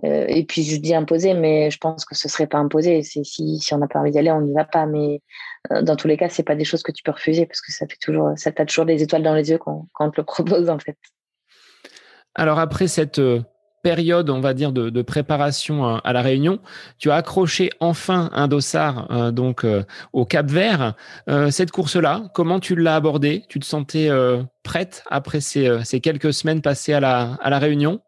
euh, et puis je dis imposé, mais je pense que ce serait pas imposé. C'est si, si on n'a pas envie d'y aller, on n'y va pas. Mais euh, dans tous les cas, c'est pas des choses que tu peux refuser parce que ça fait toujours, ça t'a toujours des étoiles dans les yeux quand, on te le propose en fait. Alors après cette euh, période, on va dire, de, préparation à la Réunion, tu as accroché enfin un dossard donc au Cap Vert. cette course-là, comment tu l'as abordée? Tu te sentais prête après ces, ces, quelques semaines passées à la, à la Réunion?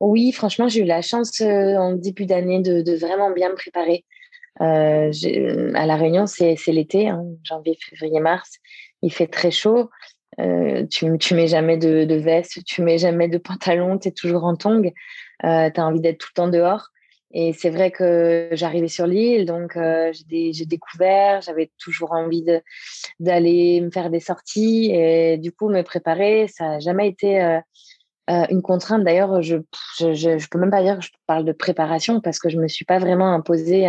Oui, franchement, j'ai eu la chance euh, en début d'année de, vraiment bien me préparer. Euh, à La Réunion, c'est l'été, hein, janvier, février, mars. Il fait très chaud. Euh, tu, tu mets jamais de, veste, tu mets jamais de pantalon, tu es toujours en tongue. tu as envie d'être tout le temps dehors. Et c'est vrai que j'arrivais sur l'île, donc j'ai découvert, j'avais toujours envie d'aller me faire des sorties. Et du coup, me préparer, ça n'a jamais été euh, une contrainte, d'ailleurs, je, je, peux même pas dire que je parle de préparation parce que je me suis pas vraiment imposé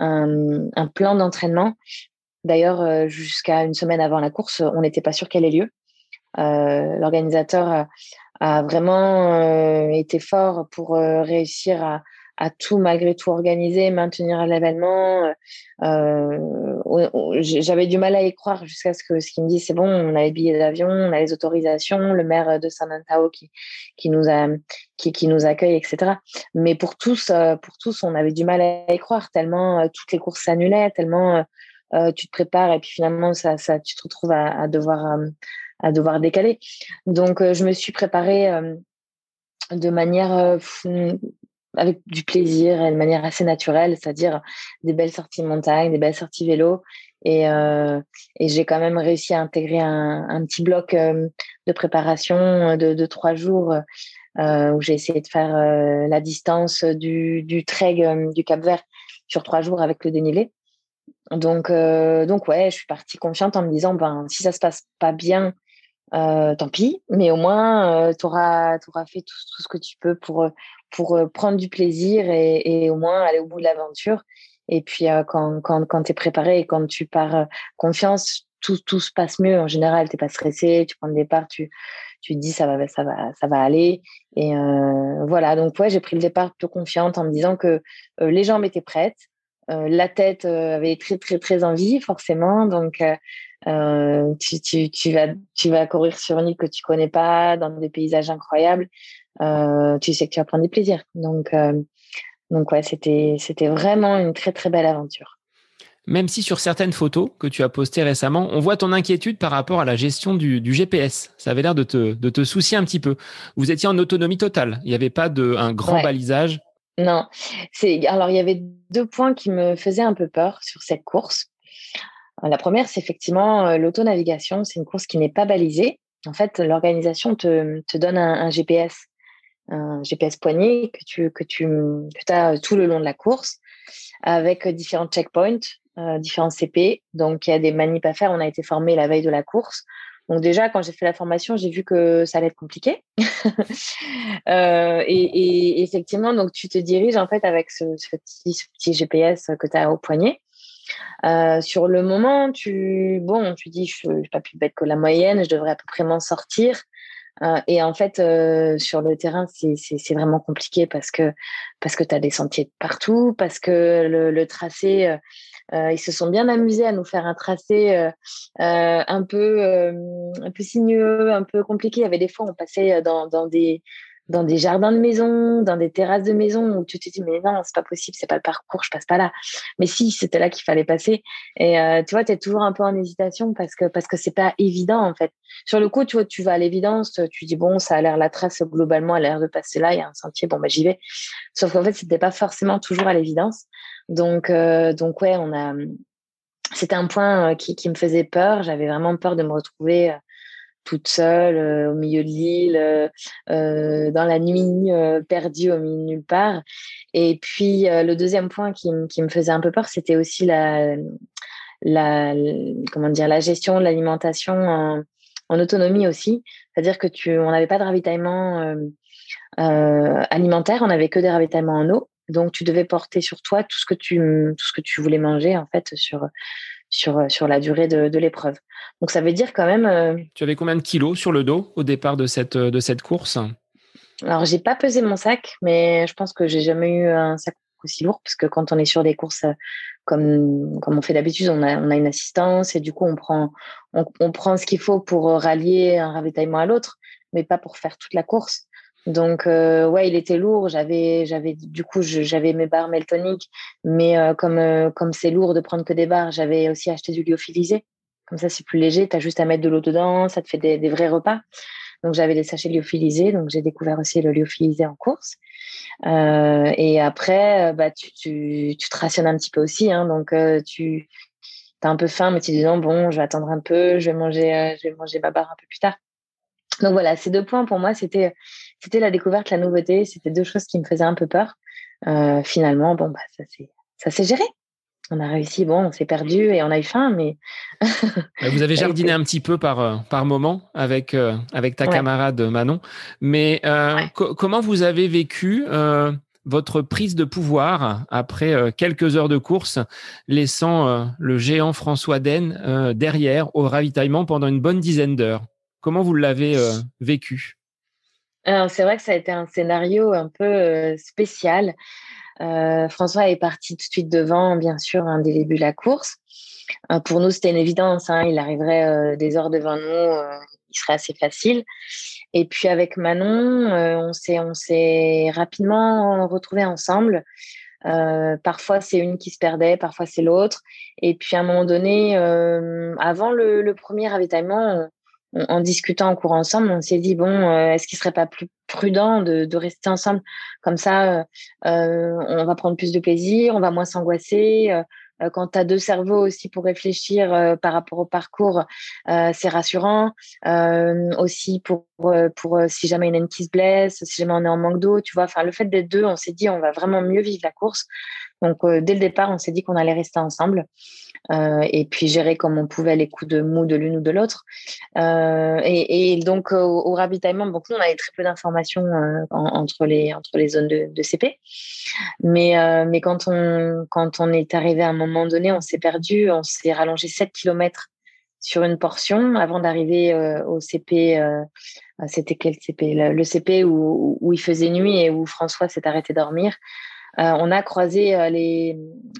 un plan d'entraînement. D'ailleurs, euh, jusqu'à une semaine avant la course, on n'était pas sûr qu'elle ait lieu. Euh, L'organisateur a, vraiment euh, été fort pour réussir à, tout malgré tout organiser, maintenir l'événement. J'avais du mal à y croire jusqu'à ce que ce qu'il me dit c'est bon, on a les billets d'avion, on a les autorisations, le maire de San Antao qui qui nous qui, qui nous accueille, etc. Mais pour tous, pour tous, on avait du mal à y croire tellement toutes les courses s'annulaient, tellement euh, tu te prépares et puis finalement ça, ça tu te retrouves à, à devoir à devoir décaler. Donc je me suis préparée de manière avec du plaisir et de manière assez naturelle, c'est-à-dire des belles sorties montagne, des belles sorties vélo. Et, euh, et j'ai quand même réussi à intégrer un, un petit bloc euh, de préparation de, de trois jours euh, où j'ai essayé de faire euh, la distance du, du trek euh, du Cap Vert sur trois jours avec le dénivelé. Donc, donc ouais, je suis partie confiante en me disant, ben, si ça se passe pas bien, euh, tant pis, mais au moins, euh, tu auras, fait tout, ce que tu peux pour, pour euh, prendre du plaisir et, au moins aller au bout de l'aventure. Et puis, euh, quand, quand, quand tu es préparé et quand tu pars euh, confiance, tout, tout se passe mieux. En général, tu n'es pas stressé, tu prends le départ, tu, tu te dis ça va, ça va, ça va aller. Et voilà, donc ouais, j'ai pris le départ plutôt confiante en me disant que les jambes étaient prêtes. La tête avait très, très, très envie, forcément. Donc, tu, tu, tu, vas, tu vas courir sur une île que tu connais pas, dans des paysages incroyables. Euh, tu sais que tu vas prendre du plaisir. Donc, euh, donc ouais, c'était, c'était vraiment une très très belle aventure. Même si sur certaines photos que tu as postées récemment, on voit ton inquiétude par rapport à la gestion du, du GPS. Ça avait l'air de te, de te soucier un petit peu. Vous étiez en autonomie totale. Il n'y avait pas de, un grand balisage. Non. Alors, il y avait deux points qui me faisaient un peu peur sur cette course. La première, c'est effectivement l'autonavigation. C'est une course qui n'est pas balisée. En fait, l'organisation te, donne un, GPS un GPS poignet que tu, as tout le long de la course avec différents checkpoints, différents CP. Donc, il y a des manips à faire. On a été formé la veille de la course. Donc déjà, quand j'ai fait la formation, j'ai vu que ça allait être compliqué. euh, et, et, effectivement, donc tu te diriges en fait avec ce, petit, GPS que tu as au poignet. Euh, sur le moment, tu bon, tu dis je suis pas plus bête que la moyenne, je devrais à peu près m'en sortir. Euh, et en fait, euh, sur le terrain, c'est vraiment compliqué parce que parce que tu as des sentiers partout, parce que le, tracé, euh, ils se sont bien amusés à nous faire un tracé un peu un peu sinueux, un peu compliqué. Il y avait des fois, on passait dans des dans des jardins de maison, dans des terrasses de maison où tu te dis mais non, c'est pas possible, c'est pas le parcours, je passe pas là. Mais si, c'était là qu'il fallait passer. Et euh, tu vois, tu es toujours un peu en hésitation parce que parce que c'est pas évident en fait. Sur le coup, tu vois, tu vas à l'évidence, tu dis bon, ça a l'air la trace globalement a l'air de passer là, il y a un sentier, bon bah j'y vais. Sauf qu'en fait, c'était pas forcément toujours à l'évidence. Donc euh, donc ouais, on a c'était un point qui, qui me faisait peur. J'avais vraiment peur de me retrouver toute seule euh, au milieu de l'île, euh, euh, dans la nuit, perdue au milieu de nulle part. Et puis le deuxième point qui, qui, me faisait un peu peur, c'était aussi la, la, comment dire, la gestion de l'alimentation en, autonomie aussi. C'est-à-dire que tu, on n'avait pas de ravitaillement alimentaire, on n'avait que des ravitaillements en eau. Donc, tu devais porter sur toi tout ce que tu, tout ce que tu voulais manger, en fait, sur, sur, sur la durée de, de l'épreuve. Donc ça veut dire quand même. Euh, tu avais combien de kilos sur le dos au départ de cette, de cette course? Alors j'ai pas pesé mon sac, mais je pense que j'ai jamais eu un sac aussi lourd parce que quand on est sur des courses euh, comme, comme on fait d'habitude, on a, on a une assistance et du coup on prend, on, prend ce qu'il faut pour rallier un ravitaillement à l'autre, mais pas pour faire toute la course. Donc euh, ouais, il était lourd. J'avais, j'avais du coup, j'avais mes barres meltoniques, mais comme comme c'est lourd de prendre que des barres, j'avais aussi acheté du lyophilisé. Comme ça, c'est plus léger. Tu as juste à mettre de l'eau dedans. Ça te fait des, vrais repas. Donc, j'avais des sachets lyophilisés. Donc, j'ai découvert aussi le lyophilisé en course. Euh, et après, euh, bah, tu, tu, tu, te rationnes un petit peu aussi. Hein, donc, euh, tu as un peu faim, mais tu dis non, bon, je vais attendre un peu. Je vais manger, je vais manger ma barre un peu plus tard. Donc, voilà, ces deux points pour moi, c'était c'était la découverte, la nouveauté. C'était deux choses qui me faisaient un peu peur. finalement, bon, bah, ça s'est géré on a réussi, bon, on s'est perdu et on a eu faim, mais. vous avez jardiné un petit peu par, euh, par moment avec, euh, avec ta camarade Manon. Mais euh, comment vous avez vécu votre prise de pouvoir après quelques heures de course, laissant le géant François Den derrière au ravitaillement pendant une bonne dizaine d'heures? Comment vous l'avez vécu? C'est vrai que ça a été un scénario un peu spécial. Euh, François est parti tout de suite devant, bien sûr, hein, dès le début de la course. Euh, pour nous, c'était une évidence. Hein, il arriverait euh, des heures devant nous, il serait assez facile. Et puis avec Manon, on s'est on s'est rapidement retrouvés ensemble. parfois c'est une qui se perdait, parfois c'est l'autre. Et puis à un moment donné, avant le, premier ravitaillement, en discutant en cours ensemble, on s'est dit bon, euh, est-ce qu'il serait pas plus prudent de, de rester ensemble? Comme ça euh, euh On va prendre plus de plaisir, on va moins s'angoisser. Euh, quand tu as deux cerveaux aussi pour réfléchir par rapport au parcours, c'est rassurant. aussi pour pour si jamais une qui se blesse, si jamais on est en manque d'eau, tu vois. Enfin, le fait d'être deux, on s'est dit on va vraiment mieux vivre la course. Donc dès le départ, on s'est dit qu'on allait rester ensemble. Euh, et puis gérer comme on pouvait les coups de mou de l'une ou de l'autre. Euh, et, et, donc au, ravitaillement, donc nous on avait très peu d'informations euh, entre les entre les zones de, de CP, mais mais quand on quand on est arrivé à un moment donné, on s'est perdu, on s'est rallongé 7 km sur une portion avant d'arriver au CP. C'était quel CP le, CP où, où il faisait nuit et où François s'est arrêté dormir. Euh, on a croisé euh,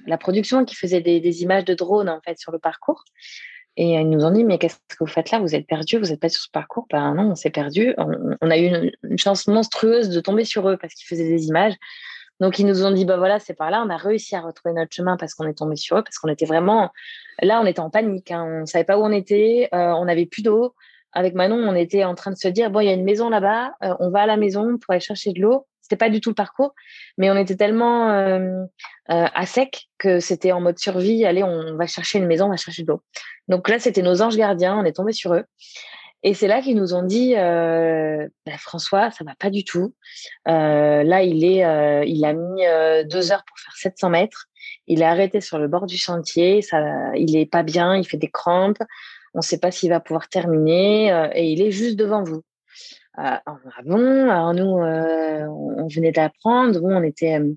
la production qui faisait des, images de drones en fait sur le parcours. Et ils nous ont dit, mais qu'est-ce que vous faites là? Vous êtes perdus, vous n'êtes pas sur ce parcours? Ben non, on s'est perdus. On, a eu une, chance monstrueuse de tomber sur eux parce qu'ils faisaient des images. Donc ils nous ont dit, bah voilà, c'est par là. On a réussi à retrouver notre chemin parce qu'on est tombé sur eux, parce qu'on était vraiment là, on était en panique. Hein. On ne savait pas où on était, euh, on n'avait plus d'eau. Avec Manon, on était en train de se dire, bon, il y a une maison là-bas, on va à la maison pour aller chercher de l'eau c'était pas du tout le parcours, mais on était tellement euh, euh, à sec que c'était en mode survie. Allez, on va chercher une maison, on va chercher de l'eau. Donc là, c'était nos anges gardiens. On est tombé sur eux. Et c'est là qu'ils nous ont dit, euh, bah, François, ça va pas du tout. là, il est, il a mis deux heures pour faire 700 mètres. Il est arrêté sur le bord du sentier. Ça, il est pas bien. Il fait des crampes. On ne sait pas s'il va pouvoir terminer. et il est juste devant vous. Ah, bon, alors nous, euh, on venait d'apprendre, bon, on était, euh,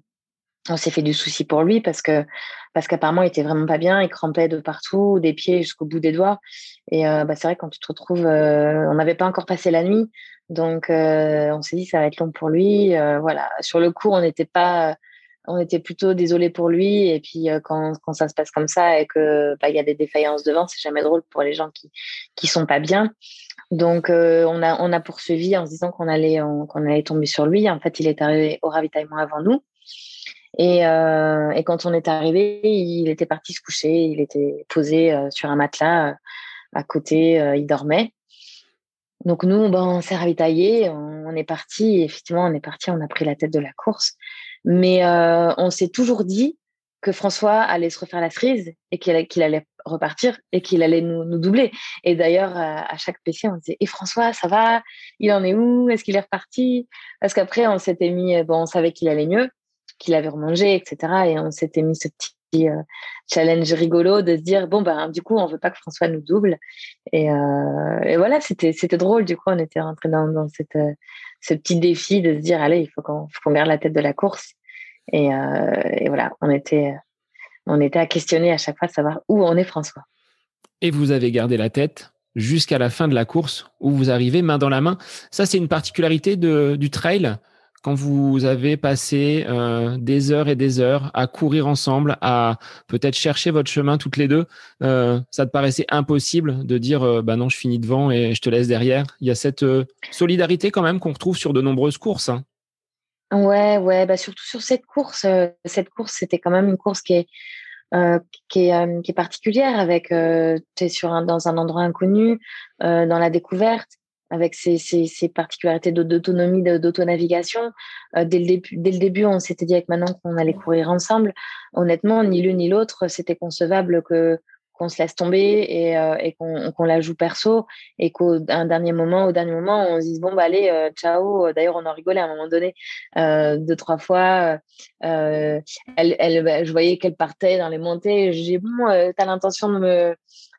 on s'est fait du souci pour lui parce que parce qu'apparemment il était vraiment pas bien, il crampait de partout, des pieds jusqu'au bout des doigts. Et euh, bah, c'est vrai quand tu te retrouves, on n'avait pas encore passé la nuit, donc on s'est dit ça va être long pour lui. voilà, sur le coup on n'était pas on était plutôt désolé pour lui. Et puis quand, quand, ça se passe comme ça et que bah, y a des défaillances devant, c'est jamais drôle pour les gens qui qui sont pas bien. Donc on a on a poursuivi en se disant qu'on allait qu'on allait tomber sur lui. En fait, il est arrivé au ravitaillement avant nous. Et, euh, et, quand on est arrivé, il était parti se coucher. Il était posé euh, sur un matelas euh, à côté. Euh, il dormait. Donc nous, ben, on s'est ravitaillé. On, est parti. Effectivement, on est parti. On a pris la tête de la course. Mais on s'est toujours dit que François allait se refaire la cerise et qu'il allait repartir et qu'il allait nous, nous, doubler. Et d'ailleurs, à, chaque PC, on disait Et François, ça va? Il en est où? Est-ce qu'il est reparti? Parce qu'après, on s'était mis, bon, on savait qu'il allait mieux qu'il avait remangé, etc. Et on s'était mis ce petit euh, challenge rigolo de se dire bon ben du coup on veut pas que François nous double. Et, euh, voilà c'était c'était drôle du coup on était rentré dans, dans cette euh, ce petit défi de se dire allez il faut qu'on qu'on garde la tête de la course. Et, et, voilà on était on était à questionner à chaque fois de savoir où on est François. Et vous avez gardé la tête jusqu'à la fin de la course où vous arrivez main dans la main. Ça c'est une particularité de, du trail quand vous avez passé euh, des heures et des heures à courir ensemble, à peut-être chercher votre chemin toutes les deux, euh, ça te paraissait impossible de dire euh, bah non, je finis devant et je te laisse derrière. Il y a cette solidarité quand même qu'on retrouve sur de nombreuses courses. Hein. Ouais, ouais, bah surtout sur cette course. cette course, c'était quand même une course qui est qui, est, particulière avec tu es sur un, dans un endroit inconnu, dans la découverte avec ses, particularités d'autonomie, d'autonavigation. Euh, dès, le début, dès le début, on s'était dit avec Manon qu'on allait courir ensemble. Honnêtement, ni l'une ni l'autre, c'était concevable que qu'on se laisse tomber et, euh, et qu'on la joue perso et qu'au dernier moment, au dernier moment, on se dise bon bah allez, euh, ciao. D'ailleurs, on en rigolait à un moment donné deux trois fois. elle, elle, bah, je voyais qu'elle partait dans les montées. J'ai bon, t'as l'intention de me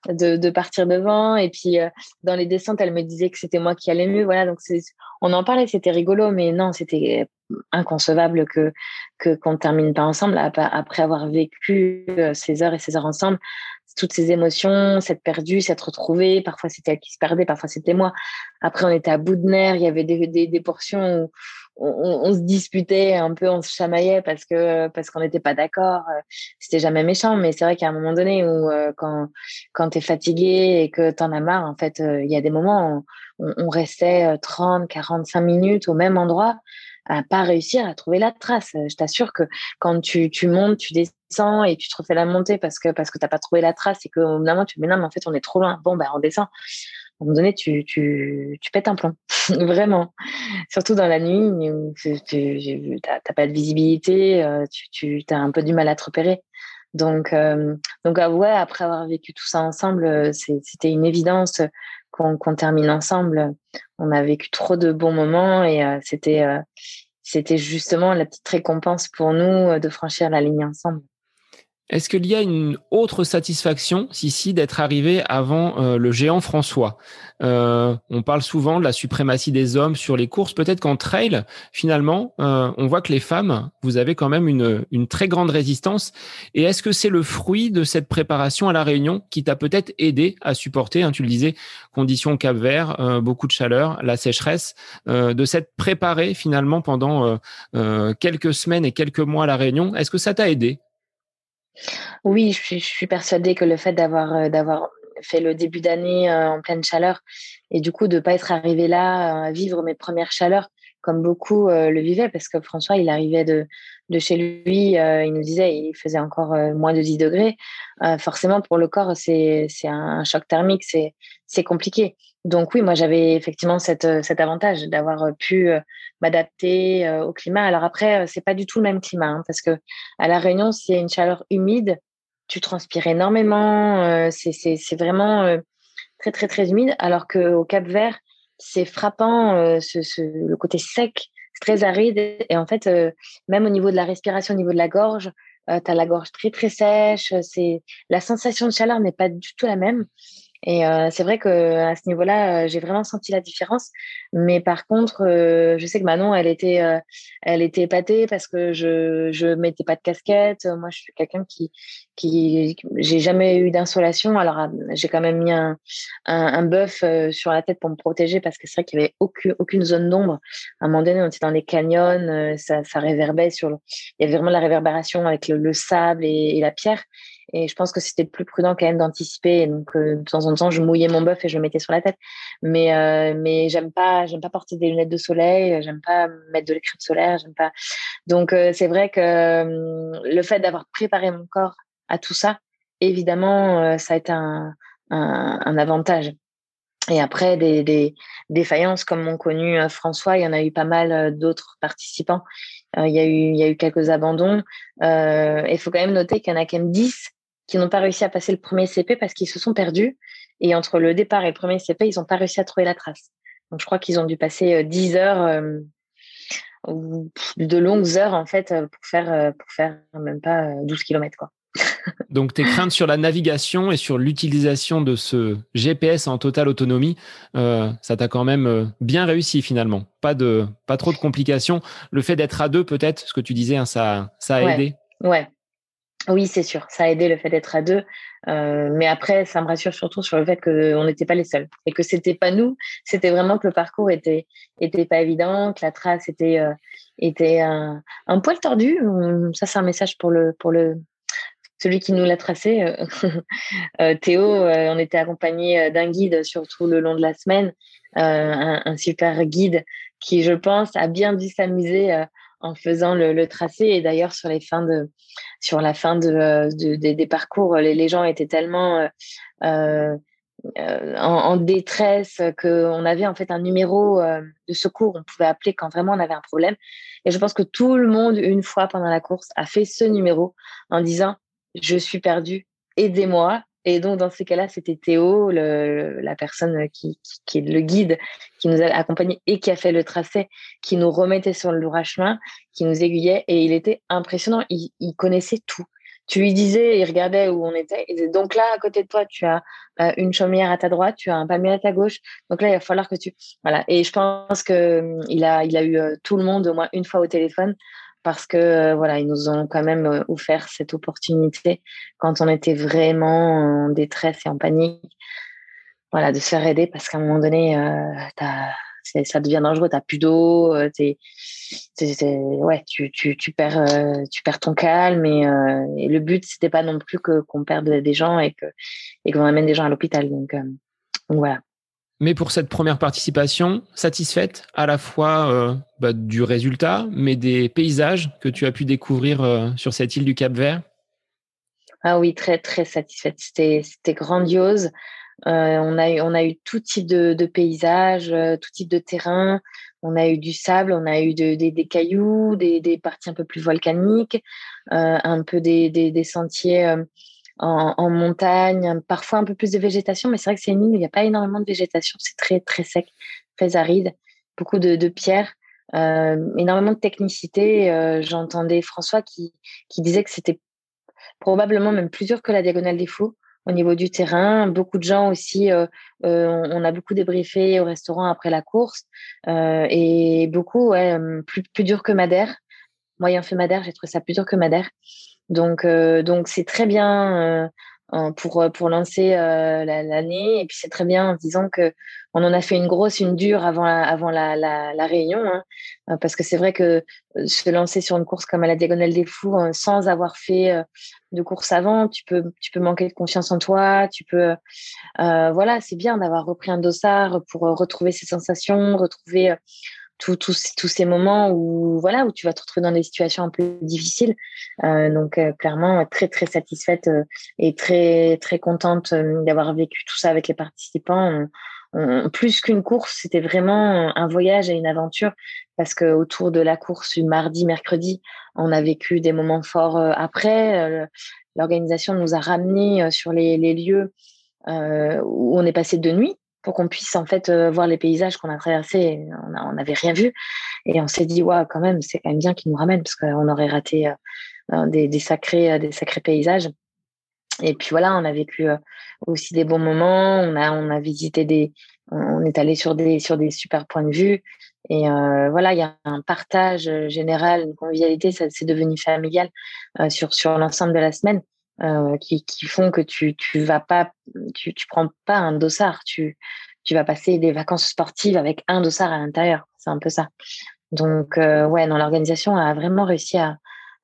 de, de, partir devant. Et puis, euh, dans les descentes, elle me disait que c'était moi qui allais mieux. Voilà, donc on en parlait, c'était rigolo, mais non, c'était inconcevable que qu'on termine pas ensemble après avoir vécu euh, ces heures et ces heures ensemble toutes ces émotions, s'être perdu, s'être retrouvé. Parfois, c'était elle qui se perdait, parfois, c'était moi. Après, on était à bout de nerfs. Il y avait des, des, des portions où on, se disputait un peu, on se chamaillait parce que parce qu'on n'était pas d'accord. C'était jamais méchant, mais c'est vrai qu'à un moment donné où euh, quand quand t'es fatigué et que t'en as marre, en fait, euh, il y a des moments où on, on restait 30, 45 minutes au même endroit à pas réussir à trouver la trace. Je t'assure que quand tu, tu montes, tu descends et tu te refais la montée parce que parce que t'as pas trouvé la trace et que au bout moment tu te dis non mais en fait on est trop loin. Bon ben on descend. Un moment donné tu tu tu pètes un plomb vraiment. Surtout dans la nuit tu t'as pas de visibilité, euh, tu tu as un peu du mal à te repérer. Donc, euh, donc ah ouais, après avoir vécu tout ça ensemble, c'était une évidence qu'on termine ensemble. On a vécu trop de bons moments et euh, c'était euh, c'était justement la petite récompense pour nous euh, de franchir la ligne ensemble. Est-ce qu'il y a une autre satisfaction, si d'être arrivé avant euh, le géant François? Euh, On parle souvent de la suprématie des hommes sur les courses. Peut-être qu'en trail, finalement, euh, on voit que les femmes, vous avez quand même une, une très grande résistance. Et est-ce que c'est le fruit de cette préparation à la Réunion qui t'a peut-être aidé à supporter, hein, tu le disais, conditions Cap Vert, beaucoup de chaleur, la sécheresse, de s'être préparé finalement pendant quelques semaines et quelques mois à la Réunion? Est-ce que ça t'a aidé? Oui, je suis, persuadée que le fait d'avoir euh, fait le début d'année euh, en pleine chaleur et du coup de pas être arrivé là à vivre mes premières chaleurs comme beaucoup euh, le vivaient parce que François il arrivait de chez lui il nous disait il faisait encore moins de 10 degrés. Forcément pour le corps c'est un choc thermique c'est compliqué donc oui, moi j'avais effectivement euh, cet avantage d'avoir euh, pu euh, m'adapter au climat. Alors après, c'est pas du tout le même climat hein, parce que à la Réunion, a une chaleur humide, tu transpires énormément. c'est vraiment très très très humide. Alors qu'au Cap Vert, c'est frappant ce, le côté sec, très aride et en fait même au niveau de la respiration, au niveau de la gorge, tu as la gorge très très sèche. C'est la sensation de chaleur n'est pas du tout la même. Et euh, c'est vrai que à ce niveau-là, euh, j'ai vraiment senti la différence. Mais par contre, euh, je sais que Manon, elle était, elle était épatée parce que je je mettais pas de casquette. Moi, je suis quelqu'un qui qui j'ai jamais eu d'insolation. Alors j'ai quand même mis un un, un bœuf sur la tête pour me protéger parce que c'est vrai qu'il y avait aucune aucune zone d'ombre. À un moment donné, on était dans les canyons, ça ça réverbait sur. Le... Il y avait vraiment la réverbération avec le, sable et, et la pierre. Et je pense que c'était plus prudent quand même d'anticiper. Donc, euh, de temps en temps, je mouillais mon bœuf et je le mettais sur la tête. Mais, euh, mais j'aime pas, j'aime pas porter des lunettes de soleil. J'aime pas mettre de l'écran solaire. J'aime pas. Donc, euh, c'est vrai que le fait d'avoir préparé mon corps à tout ça, évidemment, ça a été un, un avantage. Et après, des, des défaillances comme m'ont connu François, il y en a eu pas mal d'autres participants. il, y a eu, il y a eu quelques abandons. Euh, il faut quand même noter qu'il y en a quand même 10 qui n'ont pas réussi à passer le premier CP parce qu'ils se sont perdus. Et entre le départ et le premier CP, ils n'ont pas réussi à trouver la trace. Donc, je crois qu'ils ont dû passer 10 heures euh, de longues heures, en fait, pour faire, pour faire même pas 12 km, quoi. Donc tes craintes sur la navigation et sur l'utilisation de ce GPS en totale autonomie, euh, ça t'a quand même euh, bien réussi finalement. Pas de, pas trop de complications. Le fait d'être à deux, peut-être, ce que tu disais, hein, ça, ça a aidé? Ouais. Oui, c'est sûr, ça a aidé le fait d'être à deux. Euh, mais après, ça me rassure surtout sur le fait qu'on n'était pas les seuls et que c'était pas nous. C'était vraiment que le parcours était était pas évident, que la trace était était un, un poil tordu. Ça, c'est un message pour le pour le celui qui nous l'a tracé, euh, euh, Théo, euh, on était accompagné d'un guide surtout le long de la semaine, un, super guide qui, je pense, a bien dû s'amuser en faisant le, tracé. Et d'ailleurs, sur les fins de, sur la fin de, des parcours, les, gens étaient tellement en, en, détresse qu'on avait en fait un numéro de secours. On pouvait appeler quand vraiment on avait un problème. Et je pense que tout le monde, une fois pendant la course, a fait ce numéro en disant je suis perdue, aidez-moi. Et donc, dans ces cas-là, c'était Théo, la personne qui, est le guide, qui nous a accompagnés et qui a fait le tracé, qui nous remettait sur le droit chemin, qui nous aiguillait. Et il était impressionnant. Il, connaissait tout. Tu lui disais, il regardait où on était. Il disait, donc là, à côté de toi, tu as euh, une chaumière à ta droite, tu as un palmier à ta gauche. Donc là, il va falloir que tu. Voilà. Et je pense que hum, il a eu euh, tout le monde au moins une fois au téléphone parce que euh, voilà, ils nous ont quand même euh, offert cette opportunité quand on était vraiment en détresse et en panique. Voilà, de se faire aider parce qu'à un moment donné, euh, ça devient dangereux. T'as plus d'eau, ouais, tu, tu, tu perds, tu perds ton calme et, le but c'était pas non plus qu'on perde des gens et et qu'on amène des gens à l'hôpital. Donc voilà. Mais pour cette première participation, satisfaite à la fois euh, bah, du résultat, mais des paysages que tu as pu découvrir euh, sur cette île du Cap Vert Ah oui, très très satisfaite. C'était grandiose. Euh, on, a eu, on a eu tout type de, de paysages, tout type de terrain. On a eu du sable, on a eu de, des cailloux, des, des, parties un peu plus volcaniques, un peu des, des sentiers en, montagne, parfois un peu plus de végétation, mais c'est vrai que c'est une île où il n'y a pas énormément de végétation, c'est très très sec, très aride, beaucoup de, pierres, euh, énormément de technicité. Euh, j'entendais François qui, qui disait que c'était probablement même plus dur que la diagonale des fous au niveau du terrain. Beaucoup de gens aussi, euh, on a beaucoup débriefé au restaurant après la course et beaucoup, ouais, plus, plus dur que Madère. Moi, ayant fait Madère, j'ai trouvé ça plus dur que Madère. Donc, euh, donc c'est très bien euh, pour euh, pour lancer l'année. Et puis c'est très bien en disant que on en a fait une grosse, une dure avant la, avant la, la, réunion, hein, parce que c'est vrai que se lancer sur une course comme à la Diagonale des Fous sans avoir fait de course avant, tu peux tu peux manquer de confiance en toi, tu peux voilà, c'est bien d'avoir repris un dossard pour retrouver ses sensations, retrouver tous ces moments où voilà où tu vas te retrouver dans des situations un peu difficiles. Euh, donc euh, clairement très très satisfaite euh, et très très contente d'avoir vécu tout ça avec les participants. plus qu'une course, c'était vraiment un voyage et une aventure parce que autour de la course mardi, mercredi, on a vécu des moments forts après. L'organisation nous a ramenés sur les, les lieux où on est passé de nuit pour qu'on puisse en fait euh, voir les paysages qu'on a traversés. On n'avait rien vu et on s'est dit ouais quand même c'est quand même bien qu'ils nous ramènent parce qu'on aurait raté euh, des, des, sacrés des sacrés paysages. et puis voilà, on a vécu aussi des bons moments. On a, on a visité des, on est allé sur des, sur des super points de vue. Et voilà, il y a un partage général, une convivialité, ça c'est devenu familial sur, sur l'ensemble de la semaine. Qui, qui font que tu tu vas pas tu, tu prends pas un dossard. Tu tu vas passer des vacances sportives avec un dossard à l'intérieur. C'est un peu ça. Donc ouais non l'organisation a vraiment réussi à,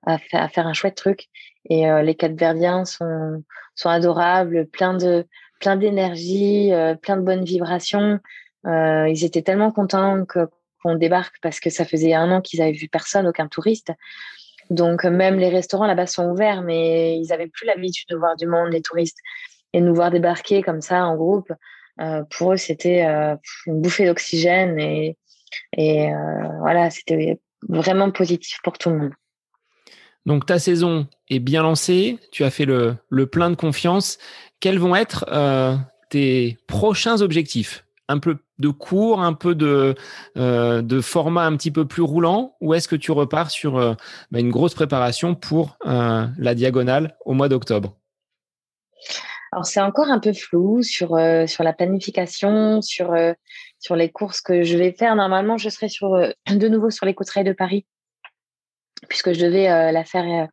à, faire un chouette truc. Et les quatre verdiens sont sont adorables plein de plein d'énergie plein de bonnes vibrations. Ils étaient tellement contents qu'on débarque parce que ça faisait un an qu'ils avaient vu personne, aucun touriste. Donc même les restaurants là-bas sont ouverts, mais ils avaient plus l'habitude de voir du monde, les touristes, et nous voir débarquer comme ça en groupe. Euh, pour eux, c'était euh, une bouffée d'oxygène et, et euh, voilà, c'était vraiment positif pour tout le monde. Donc ta saison est bien lancée, tu as fait le, le plein de confiance. Quels vont être tes prochains objectifs? Un peu de cours, un peu de, euh, de format un petit peu plus roulant, ou est-ce que tu repars sur euh, bah, une grosse préparation pour euh, la diagonale au mois d'octobre? Alors c'est encore un peu flou sur, la planification, sur, les courses que je vais faire. Normalement, je serai de nouveau sur les côtes de Paris, puisque je devais la faire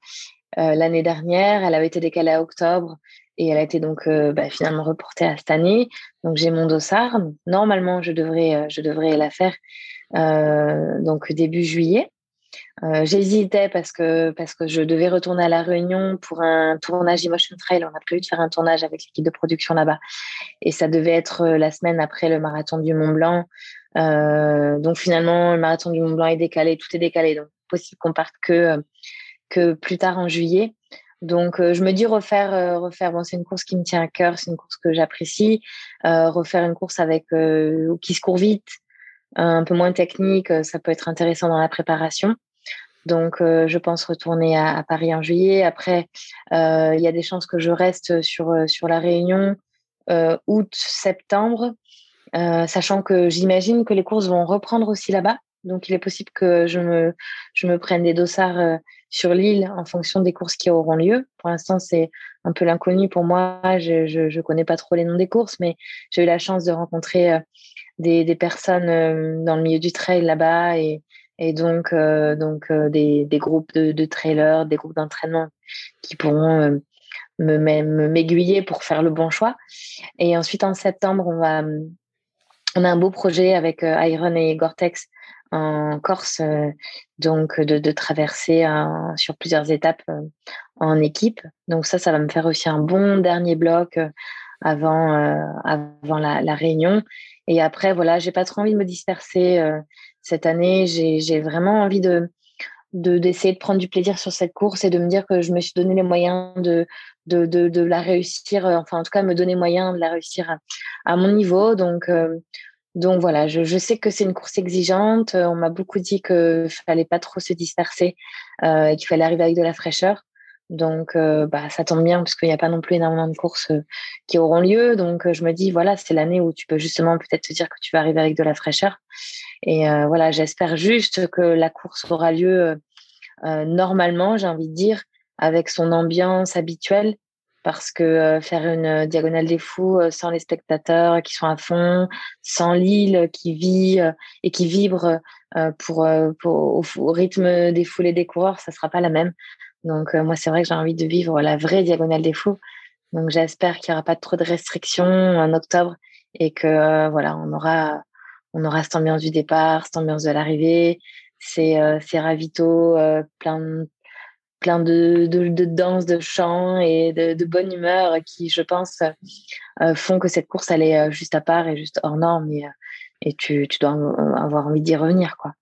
l'année dernière. Elle avait été décalée à octobre et elle a été donc euh, bah, finalement reportée à cette année. Donc j'ai mon dossard. Normalement, je devrais, euh, je devrais la faire euh, donc début juillet. J'hésitais parce que parce que je devais retourner à la Réunion pour un tournage Emotion Trail. On a prévu de faire un tournage avec l'équipe de production là-bas, et ça devait être la semaine après le marathon du Mont Blanc. donc finalement, le marathon du Mont Blanc est décalé, tout est décalé. Donc possible qu'on parte que que plus tard en juillet. Donc, euh, je me dis refaire, euh, refaire. Bon, c'est une course qui me tient à cœur, c'est une course que j'apprécie. Euh, refaire une course avec qui se court vite, un peu moins technique, ça peut être intéressant dans la préparation. Donc, je pense retourner à, Paris en juillet. Après, il y a des chances que je reste sur sur la Réunion août, septembre, sachant que j'imagine que les courses vont reprendre aussi là-bas. Donc, il est possible que je me prenne des dossards sur l'île en fonction des courses qui auront lieu. Pour l'instant, c'est un peu l'inconnu pour moi. Je ne connais pas trop les noms des courses, mais j'ai eu la chance de rencontrer euh, des, personnes euh, dans le milieu du trail là-bas et, donc, euh, des, groupes de, trailers, des groupes d'entraînement qui pourront me m'aiguiller pour faire le bon choix. Et ensuite, en septembre, on on a un beau projet avec Iron et Gore-Tex en Corse, euh, donc de, de traverser sur plusieurs étapes euh, en équipe. Donc ça, ça va me faire aussi un bon dernier bloc euh, avant avant la, réunion. Et après, voilà, j'ai pas trop envie de me disperser cette année. J'ai vraiment envie de d'essayer de, prendre du plaisir sur cette course et de me dire que je me suis donné les moyens de, de, de, la réussir, enfin en tout cas me donner moyen de la réussir à mon niveau. Donc donc voilà, je, sais que c'est une course exigeante. Euh, on m'a beaucoup dit qu'il fallait pas trop se disperser euh, et qu'il fallait arriver avec de la fraîcheur. Donc euh, bah, ça tombe bien parce qu'il n'y a pas non plus énormément de courses qui auront lieu. Donc je me dis voilà, c'est l'année où tu peux justement peut-être te dire que tu vas arriver avec de la fraîcheur. Et voilà, j'espère juste que la course aura lieu normalement, j'ai envie de dire, avec son ambiance habituelle parce que euh, faire une euh, diagonale des fous euh, sans les spectateurs qui sont à fond, sans l'île qui vit et qui vibre pour, au, rythme des foules et des coureurs, ça sera pas la même. Donc moi c'est vrai que j'ai envie de vivre la vraie diagonale des fous. Donc j'espère qu'il y aura pas trop de restrictions en octobre et que voilà on aura on aura cette ambiance du départ, cette ambiance de l'arrivée, ces, ces ravitaux plein plein de, de, danse, de chants et de, bonne humeur qui, je pense, euh, font que cette course, elle est euh, juste à part et juste hors norme et, euh, et tu, tu dois avoir envie d'y revenir, quoi.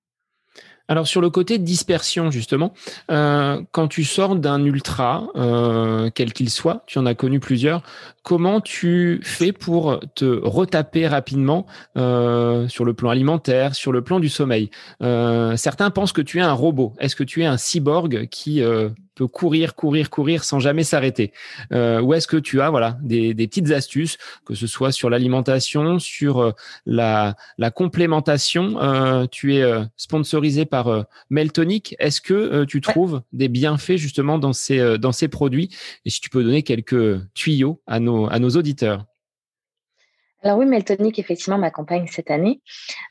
Alors sur le côté dispersion justement, euh, quand tu sors d'un ultra, euh, quel qu'il soit, tu en as connu plusieurs, comment tu fais pour te retaper rapidement euh, sur le plan alimentaire, sur le plan du sommeil? Certains pensent que tu es un robot. Est-ce que tu es un cyborg qui peut courir, courir, courir sans jamais s'arrêter. Euh, où est-ce que tu as voilà des, petites astuces, que ce soit sur l'alimentation, sur euh, la, la complémentation. Euh, tu es sponsorisé par Meltonic. Est-ce que tu trouves des bienfaits justement dans ces dans ces produits? Et si tu peux donner quelques tuyaux à nos à nos auditeurs. Alors oui, Meltonic, effectivement, m'accompagne cette année.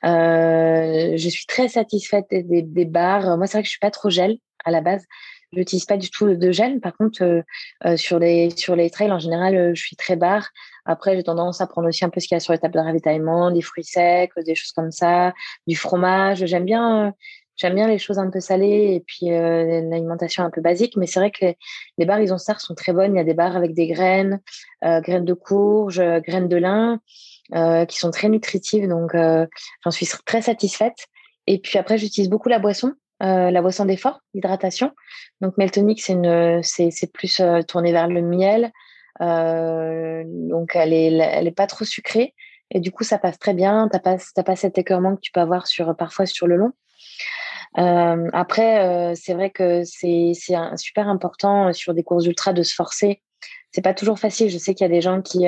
je suis très satisfaite des, des, barres. Moi, c'est vrai que je suis pas trop gel à la base. Je n'utilise pas du tout de gel. Par contre, sur, les, sur les trails, en général, je suis très barre. Après, j'ai tendance à prendre aussi un peu ce qu'il y a sur les tables de ravitaillement, des fruits secs, des choses comme ça, du fromage. J'aime bien J'aime bien les choses un peu salées et puis euh, l'alimentation un peu basique, mais c'est vrai que les, les barres Isonstar sont très bonnes. Il y a des barres avec des graines, euh, graines de courge, euh, graines de lin, euh, qui sont très nutritives. Donc, euh, j'en suis très satisfaite. Et puis après, j'utilise beaucoup la boisson, euh, la boisson d'effort, l'hydratation. Donc, Meltonic, c'est plus tourné vers le miel. donc, elle est, elle est pas trop sucrée. Et du coup, ça passe très bien. T'as pas, t'as pas cet écœurement que tu peux avoir sur, parfois sur le long. Euh, après, euh, c'est vrai que c'est super important euh, sur des courses ultra de se forcer. C'est pas toujours facile. Je sais qu'il y a des gens qui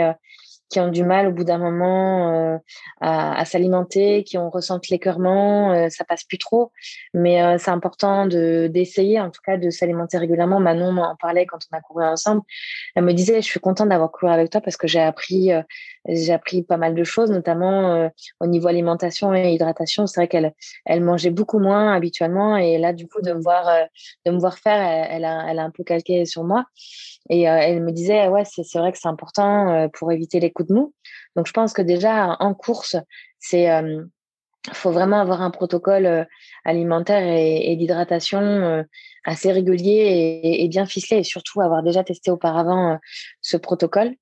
qui ont du mal au bout d'un moment euh, à, à s'alimenter, qui ont ressenti l'écœurement, euh, ça passe plus trop. Mais euh, c'est important de d'essayer, en tout cas, de s'alimenter régulièrement. Manon en parlait quand on a couru ensemble. Elle me disait, je suis contente d'avoir couru avec toi parce que j'ai appris, j'ai appris pas mal de choses, notamment au niveau alimentation et hydratation. C'est vrai qu'elle elle mangeait beaucoup moins habituellement et là, du coup, de me voir de me voir faire, elle, a, elle a un peu calqué sur moi. Et euh, elle me disait, ouais, c'est vrai que c'est important euh, pour éviter les coups de mou. Donc, je pense que déjà, en course, c'est euh, faut vraiment avoir un protocole alimentaire et, et d'hydratation assez régulier et, et, bien ficelé et surtout avoir déjà testé auparavant ce protocole.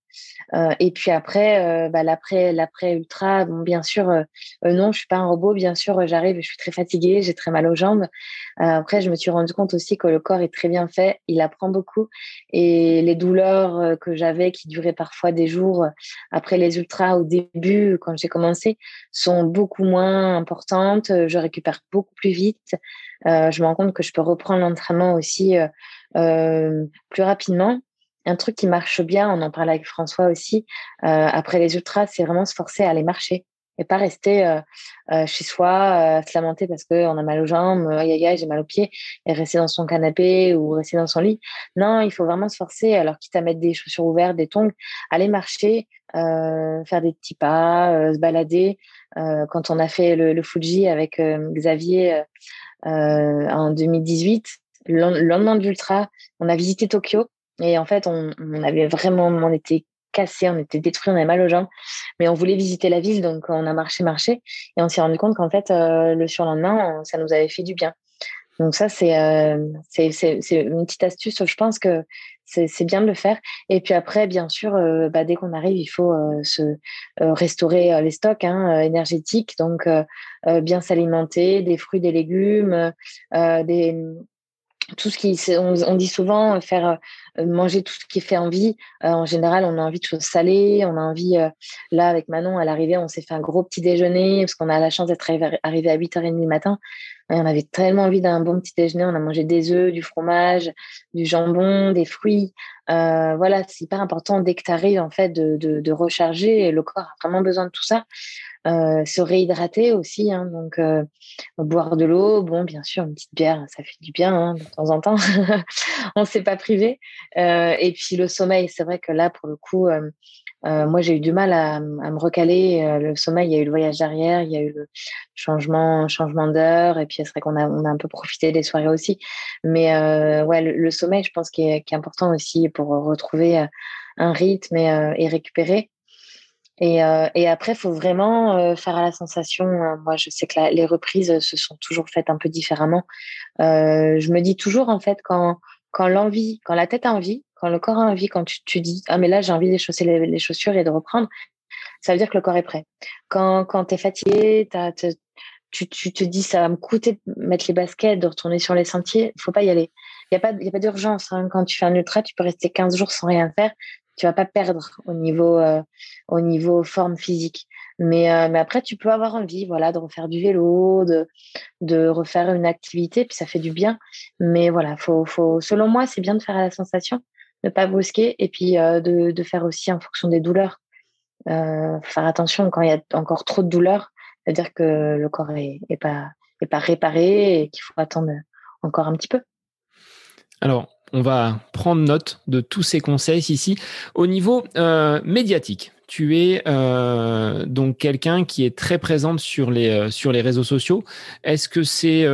Euh, et puis après, euh, bah, l'après, l'après ultra, bon, bien sûr, euh, non, je suis pas un robot. Bien sûr, j'arrive, je suis très fatiguée, j'ai très mal aux jambes. après, je me suis rendu compte aussi que le corps est très bien fait, il apprend beaucoup, et les douleurs que j'avais, qui duraient parfois des jours après les ultras au début, quand j'ai commencé, sont beaucoup moins importantes. Je récupère beaucoup plus vite. je me rends compte que je peux reprendre l'entraînement aussi plus rapidement un truc qui marche bien, on en parlait avec François aussi, euh, après les ultras, c'est vraiment se forcer à aller marcher et pas rester euh, euh, chez soi, se lamenter parce qu'on a mal aux jambes, aïe aïe j'ai mal aux pieds, et rester dans son canapé ou rester dans son lit. Non, il faut vraiment se forcer, alors quitte à mettre des chaussures ouvertes, des tongs, aller marcher, faire des petits pas, se balader. quand on a fait le, le Fuji avec Xavier en 2018, le lendemain de l'ultra, on a visité Tokyo et en fait, on, on avait vraiment, on était cassé, on était détruit, on avait mal aux jambes, mais on voulait visiter la ville, donc on a marché, marché, et on s'est rendu compte qu'en fait, euh, le surlendemain, ça nous avait fait du bien. Donc ça, c'est euh, une petite astuce. Je pense que c'est bien de le faire. Et puis après, bien sûr, euh, bah, dès qu'on arrive, il faut euh, se restaurer les stocks hein, énergétiques, donc bien s'alimenter, des fruits, des légumes, des tout ce qui on, dit souvent faire euh, manger tout ce qui fait envie euh, en général on a envie de choses salées. On a envie euh, là avec Manon à l'arrivée on s'est fait un gros petit déjeuner parce qu'on a la chance d'être arrivé à 8h30 du matin on avait tellement envie d'un bon petit déjeuner. On a mangé des œufs du fromage du jambon des fruits. Voilà c'est hyper important dès en fait de, de, recharger. Le corps a vraiment besoin de tout ça. Euh, se réhydrater aussi, hein, donc euh, boire de l'eau, bon, bien sûr, une petite bière, ça fait du bien hein, de temps en temps. On ne s'est pas privé. Euh, et puis le sommeil, c'est vrai que là, pour le coup, moi, j'ai eu du mal à, à me recaler. le sommeil, il y a eu le voyage derrière, il y a eu le changement, changement d'heure, et puis c'est vrai qu'on a, on a un peu profité des soirées aussi. Mais ouais, le, sommeil, je pense, qui est, qui est important aussi pour retrouver un rythme et, et récupérer. Et, euh, et après, il faut vraiment euh, faire à la sensation. Hein. Moi, je sais que les reprises se sont toujours faites un peu différemment. Euh, je me dis toujours, en fait, quand, quand l'envie, quand la tête a envie, quand le corps a envie, quand tu, dis Ah, mais là, j'ai envie d'échausser les, les, chaussures et de reprendre, ça veut dire que le corps est prêt. Quand, quand tu es fatigué, tu, te dis Ça va me coûter de mettre les baskets, de retourner sur les sentiers, il faut pas y aller. Il n'y a pas, a pas d'urgence. Hein. Quand tu fais un ultra, tu peux rester 15 jours sans rien faire. tu vas pas perdre au niveau, au niveau forme physique. Mais, mais après, tu peux avoir envie, voilà, de refaire du vélo, de, de refaire une activité, puis ça fait du bien. Mais voilà, faut, faut, selon moi, c'est bien de faire à la sensation, ne pas brusquer, et puis de, de faire aussi en fonction des douleurs. Euh, faire attention quand il y a encore trop de douleur, c'est-à-dire que le corps est, est pas réparé et qu'il faut attendre encore un petit peu. Alors, on va prendre note de tous ces conseils ici. Au niveau euh, médiatique, tu es euh, donc quelqu'un qui est très présente euh, sur les réseaux sociaux. Est-ce que c'est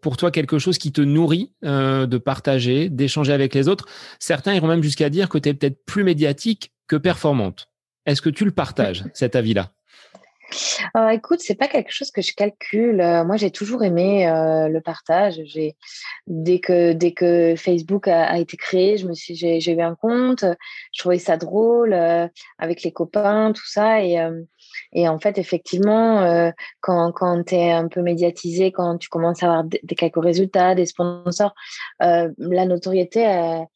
pour toi quelque chose qui te nourrit de partager, d'échanger avec les autres Certains iront même jusqu'à dire que tu es peut-être plus médiatique que performante. Est-ce que tu le partages, cet avis-là? Euh, écoute, c'est pas quelque chose que je calcule. Euh, moi, j'ai toujours aimé euh, le partage. J'ai dès que dès que Facebook a, été créé, je me suis j'ai eu un compte. Je trouvais ça drôle avec les copains, tout ça et et en fait, effectivement, quand, quand tu es un peu médiatisé, quand tu commences à avoir des, quelques résultats, des sponsors, la notoriété,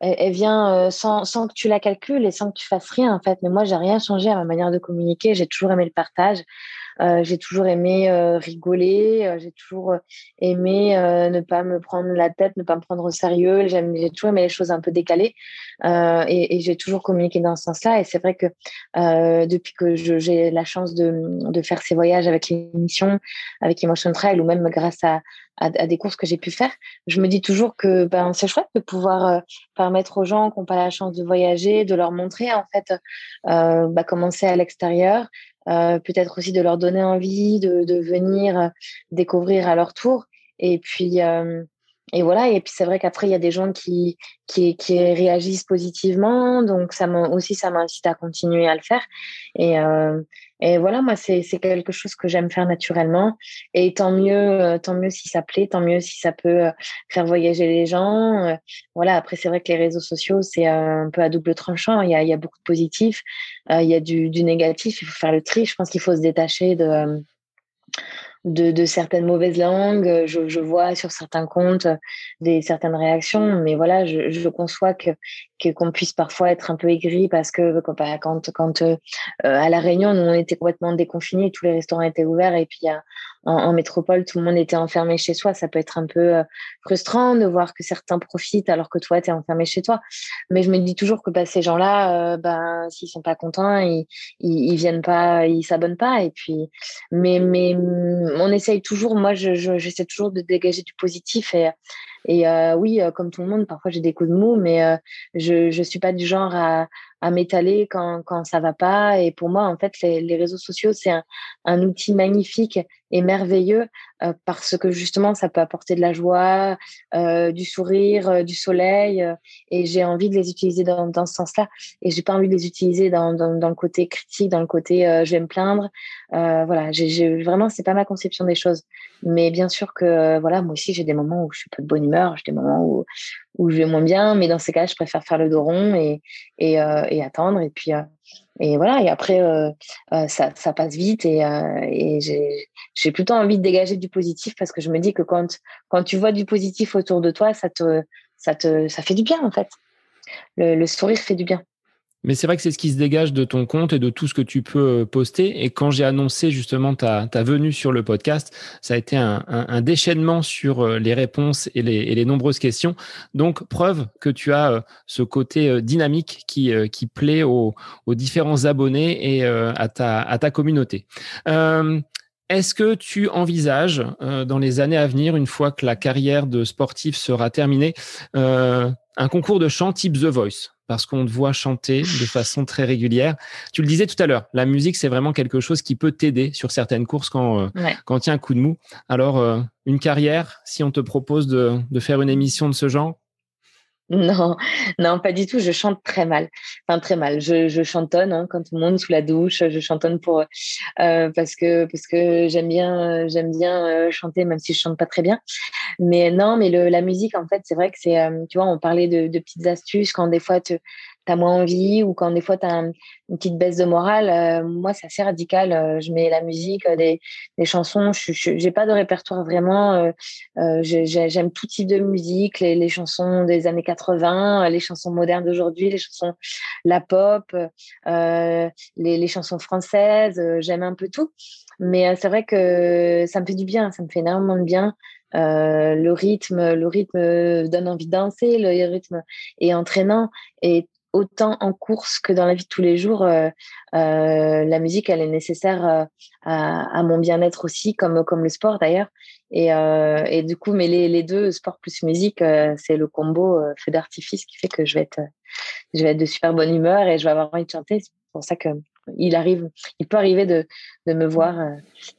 elle, vient euh, sans, sans, que tu la calcules et sans que tu fasses rien en fait. Mais moi, j'ai rien changé à ma manière de communiquer. J'ai toujours aimé le partage. Euh, j'ai toujours aimé euh, rigoler. Euh, j'ai toujours aimé ne pas me prendre la tête, ne pas me prendre au sérieux. J'ai toujours aimé les choses un peu décalées. et, et j'ai toujours communiqué dans ce sens-là. Et c'est vrai que depuis que j'ai la chance de, de, faire ces voyages avec l'émission, avec Emotion Trail, ou même grâce à, à, des courses que j'ai pu faire, je me dis toujours que ben, c'est chouette de pouvoir permettre aux gens qui n'ont pas la chance de voyager, de leur montrer en fait euh, bah, comment c'est à l'extérieur, euh, peut-être aussi de leur donner envie de, de venir euh, découvrir à leur tour. Et puis, euh, et voilà. Et puis c'est vrai qu'après il y a des gens qui qui, qui réagissent positivement, donc ça aussi ça m'incite à continuer à le faire. Et euh, et voilà, moi c'est quelque chose que j'aime faire naturellement. Et tant mieux euh, tant mieux si ça plaît, tant mieux si ça peut euh, faire voyager les gens. Voilà. Après c'est vrai que les réseaux sociaux c'est un peu à double tranchant. Il y a il y a beaucoup de positifs, il y a du du négatif. Il faut faire le tri. Je pense qu'il faut se détacher de de, certaines mauvaises langues. Je, vois sur certains comptes des certaines réactions, mais voilà, je conçois que qu'on puisse parfois être un peu aigri parce que bah, quand quand euh, à la Réunion, nous on était complètement déconfinés, tous les restaurants étaient ouverts et puis en, en, métropole, tout le monde était enfermé chez soi. Ça peut être un peu euh, frustrant de voir que certains profitent alors que toi tu es enfermé chez toi. Mais je me dis toujours que bah, ces gens-là, euh, ben s'ils sont pas contents, ils, ils, viennent pas, ils s'abonnent pas. Et puis, mais mais on essaye toujours. Moi, je j'essaie toujours de dégager du positif et et euh, oui, euh, comme tout le monde, parfois j'ai des coups de mou, mais euh, je je suis pas du genre à, à m'étaler quand quand ça va pas. Et pour moi, en fait, les, les réseaux sociaux c'est un, un outil magnifique et merveilleux euh, parce que justement ça peut apporter de la joie, euh, du sourire, euh, du soleil et j'ai envie de les utiliser dans, dans ce sens-là et j'ai pas envie de les utiliser dans, dans, dans, le côté critique, dans le côté je vais me plaindre. voilà, j'ai vraiment c'est pas ma conception des choses, mais bien sûr que voilà moi aussi j'ai des moments où je suis pas de bonne humeur, j'ai des moments où où je vais moins bien, mais dans ces cas je préfère faire le dos rond et et, et attendre et puis et voilà, et après, euh, euh, ça, ça, passe vite et, euh, et j'ai plutôt envie de dégager du positif parce que je me dis que quand, quand tu vois du positif autour de toi, ça te, ça te, ça fait du bien en fait. Le, le sourire fait du bien. Mais c'est vrai que c'est ce qui se dégage de ton compte et de tout ce que tu peux euh, poster. Et quand j'ai annoncé justement ta, venue sur le podcast, ça a été un, déchaînement sur euh, les réponses et les, nombreuses questions. Donc, preuve que tu as euh, ce côté dynamique qui, plaît aux, différents abonnés et à ta, communauté. Est-ce que tu envisages dans les années à venir, une fois que la carrière de sportif sera terminée, un concours de chant type The Voice? Parce qu'on te voit chanter de façon très régulière. Tu le disais tout à l'heure, la musique, c'est vraiment quelque chose qui peut t'aider sur certaines courses quand, euh, quand il y a un coup de mou. Alors, euh, une carrière, si on te propose de, de faire une émission de ce genre non, non, pas du tout. Je chante très mal. Enfin, très mal. Je, je chantonne hein, quand tout le monde sous la douche. Je chantonne pour euh, parce que parce que j'aime bien j'aime bien euh, chanter même si je chante pas très bien. Mais non, mais la musique en fait, c'est vrai que c'est euh, tu vois, on parlait de, de, petites astuces quand des fois tu as moins envie ou quand des fois tu as une petite baisse de morale, moi, c'est assez radical. je mets la musique, des, des chansons. Je n'ai pas de répertoire vraiment. J'aime tout type de musique, les, les, chansons des années 80, les chansons modernes d'aujourd'hui, les chansons, la pop, les, les chansons françaises. J'aime un peu tout. Mais c'est vrai que ça me fait du bien, ça me fait énormément de bien. Euh, le rythme, le rythme donne envie de danser, le rythme est entraînant et autant en course que dans la vie de tous les jours, euh, euh, la musique elle est nécessaire à, mon bien-être aussi, comme comme le sport d'ailleurs. Et, et du coup, mais les, les deux, sport plus musique, c'est le combo feu d'artifice qui fait que je vais être, je vais être de super bonne humeur et je vais avoir envie de chanter. C'est pour ça que il arrive, il peut arriver de, de me voir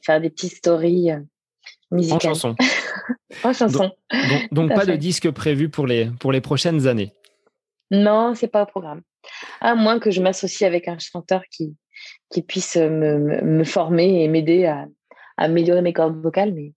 faire des petites stories en chanson. en chanson. Donc, pas de disque prévu pour les, pour les prochaines années. Non, c'est pas au programme. À moins que je m'associe avec un chanteur qui, qui puisse me, me former et m'aider à, à, améliorer mes cordes vocales, mais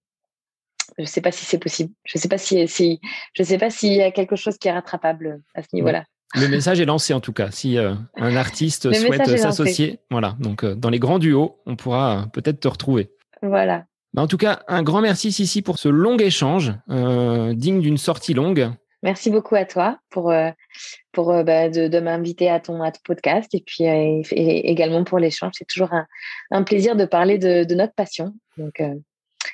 je ne sais pas si c'est possible. Je ne sais pas si, si je sais pas s'il y a quelque chose qui est rattrapable à ce niveau-là. Le message est lancé en tout cas. Si euh, un artiste souhaite s'associer, voilà. Donc euh, dans les grands duos, on pourra peut-être te retrouver. Voilà. Bah, en tout cas, un grand merci Sissi pour ce long échange, euh, digne d'une sortie longue. Merci beaucoup à toi pour, euh, euh, bah, de, m'inviter à ton, podcast et puis également pour l'échange. C'est toujours un, plaisir de parler de notre passion. Donc,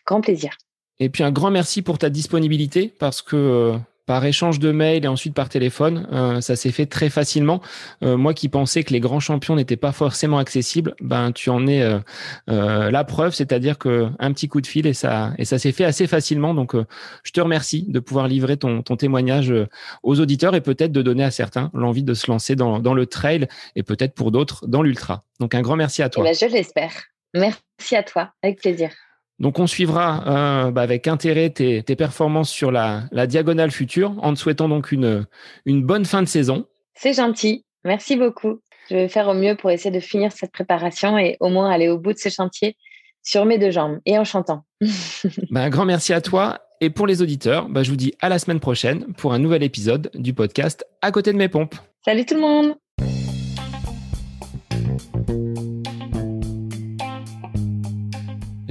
grand plaisir. Et puis un grand merci pour ta disponibilité parce que par échange de mails et ensuite par téléphone. Euh, ça s'est fait très facilement. Euh, moi qui pensais que les grands champions n'étaient pas forcément accessibles, ben tu en es euh, la preuve, c'est-à-dire que un petit coup de fil et ça et ça s'est fait assez facilement. Donc je te remercie de pouvoir livrer ton, témoignage aux auditeurs et peut-être de donner à certains l'envie de se lancer dans, dans le trail et peut-être pour d'autres dans l'ultra. Donc un grand merci à toi. Eh ben, je l'espère. Merci à toi, avec plaisir. Donc on suivra euh, bah, avec intérêt tes, performances sur la, diagonale future en te souhaitant donc une, une bonne fin de saison. C'est gentil, merci beaucoup. Je vais faire au mieux pour essayer de finir cette préparation et au moins aller au bout de ce chantier sur mes deux jambes et en chantant. bah, un grand merci à toi. Et pour les auditeurs, bah, je vous dis à la semaine prochaine pour un nouvel épisode du podcast À côté de mes pompes. Salut tout le monde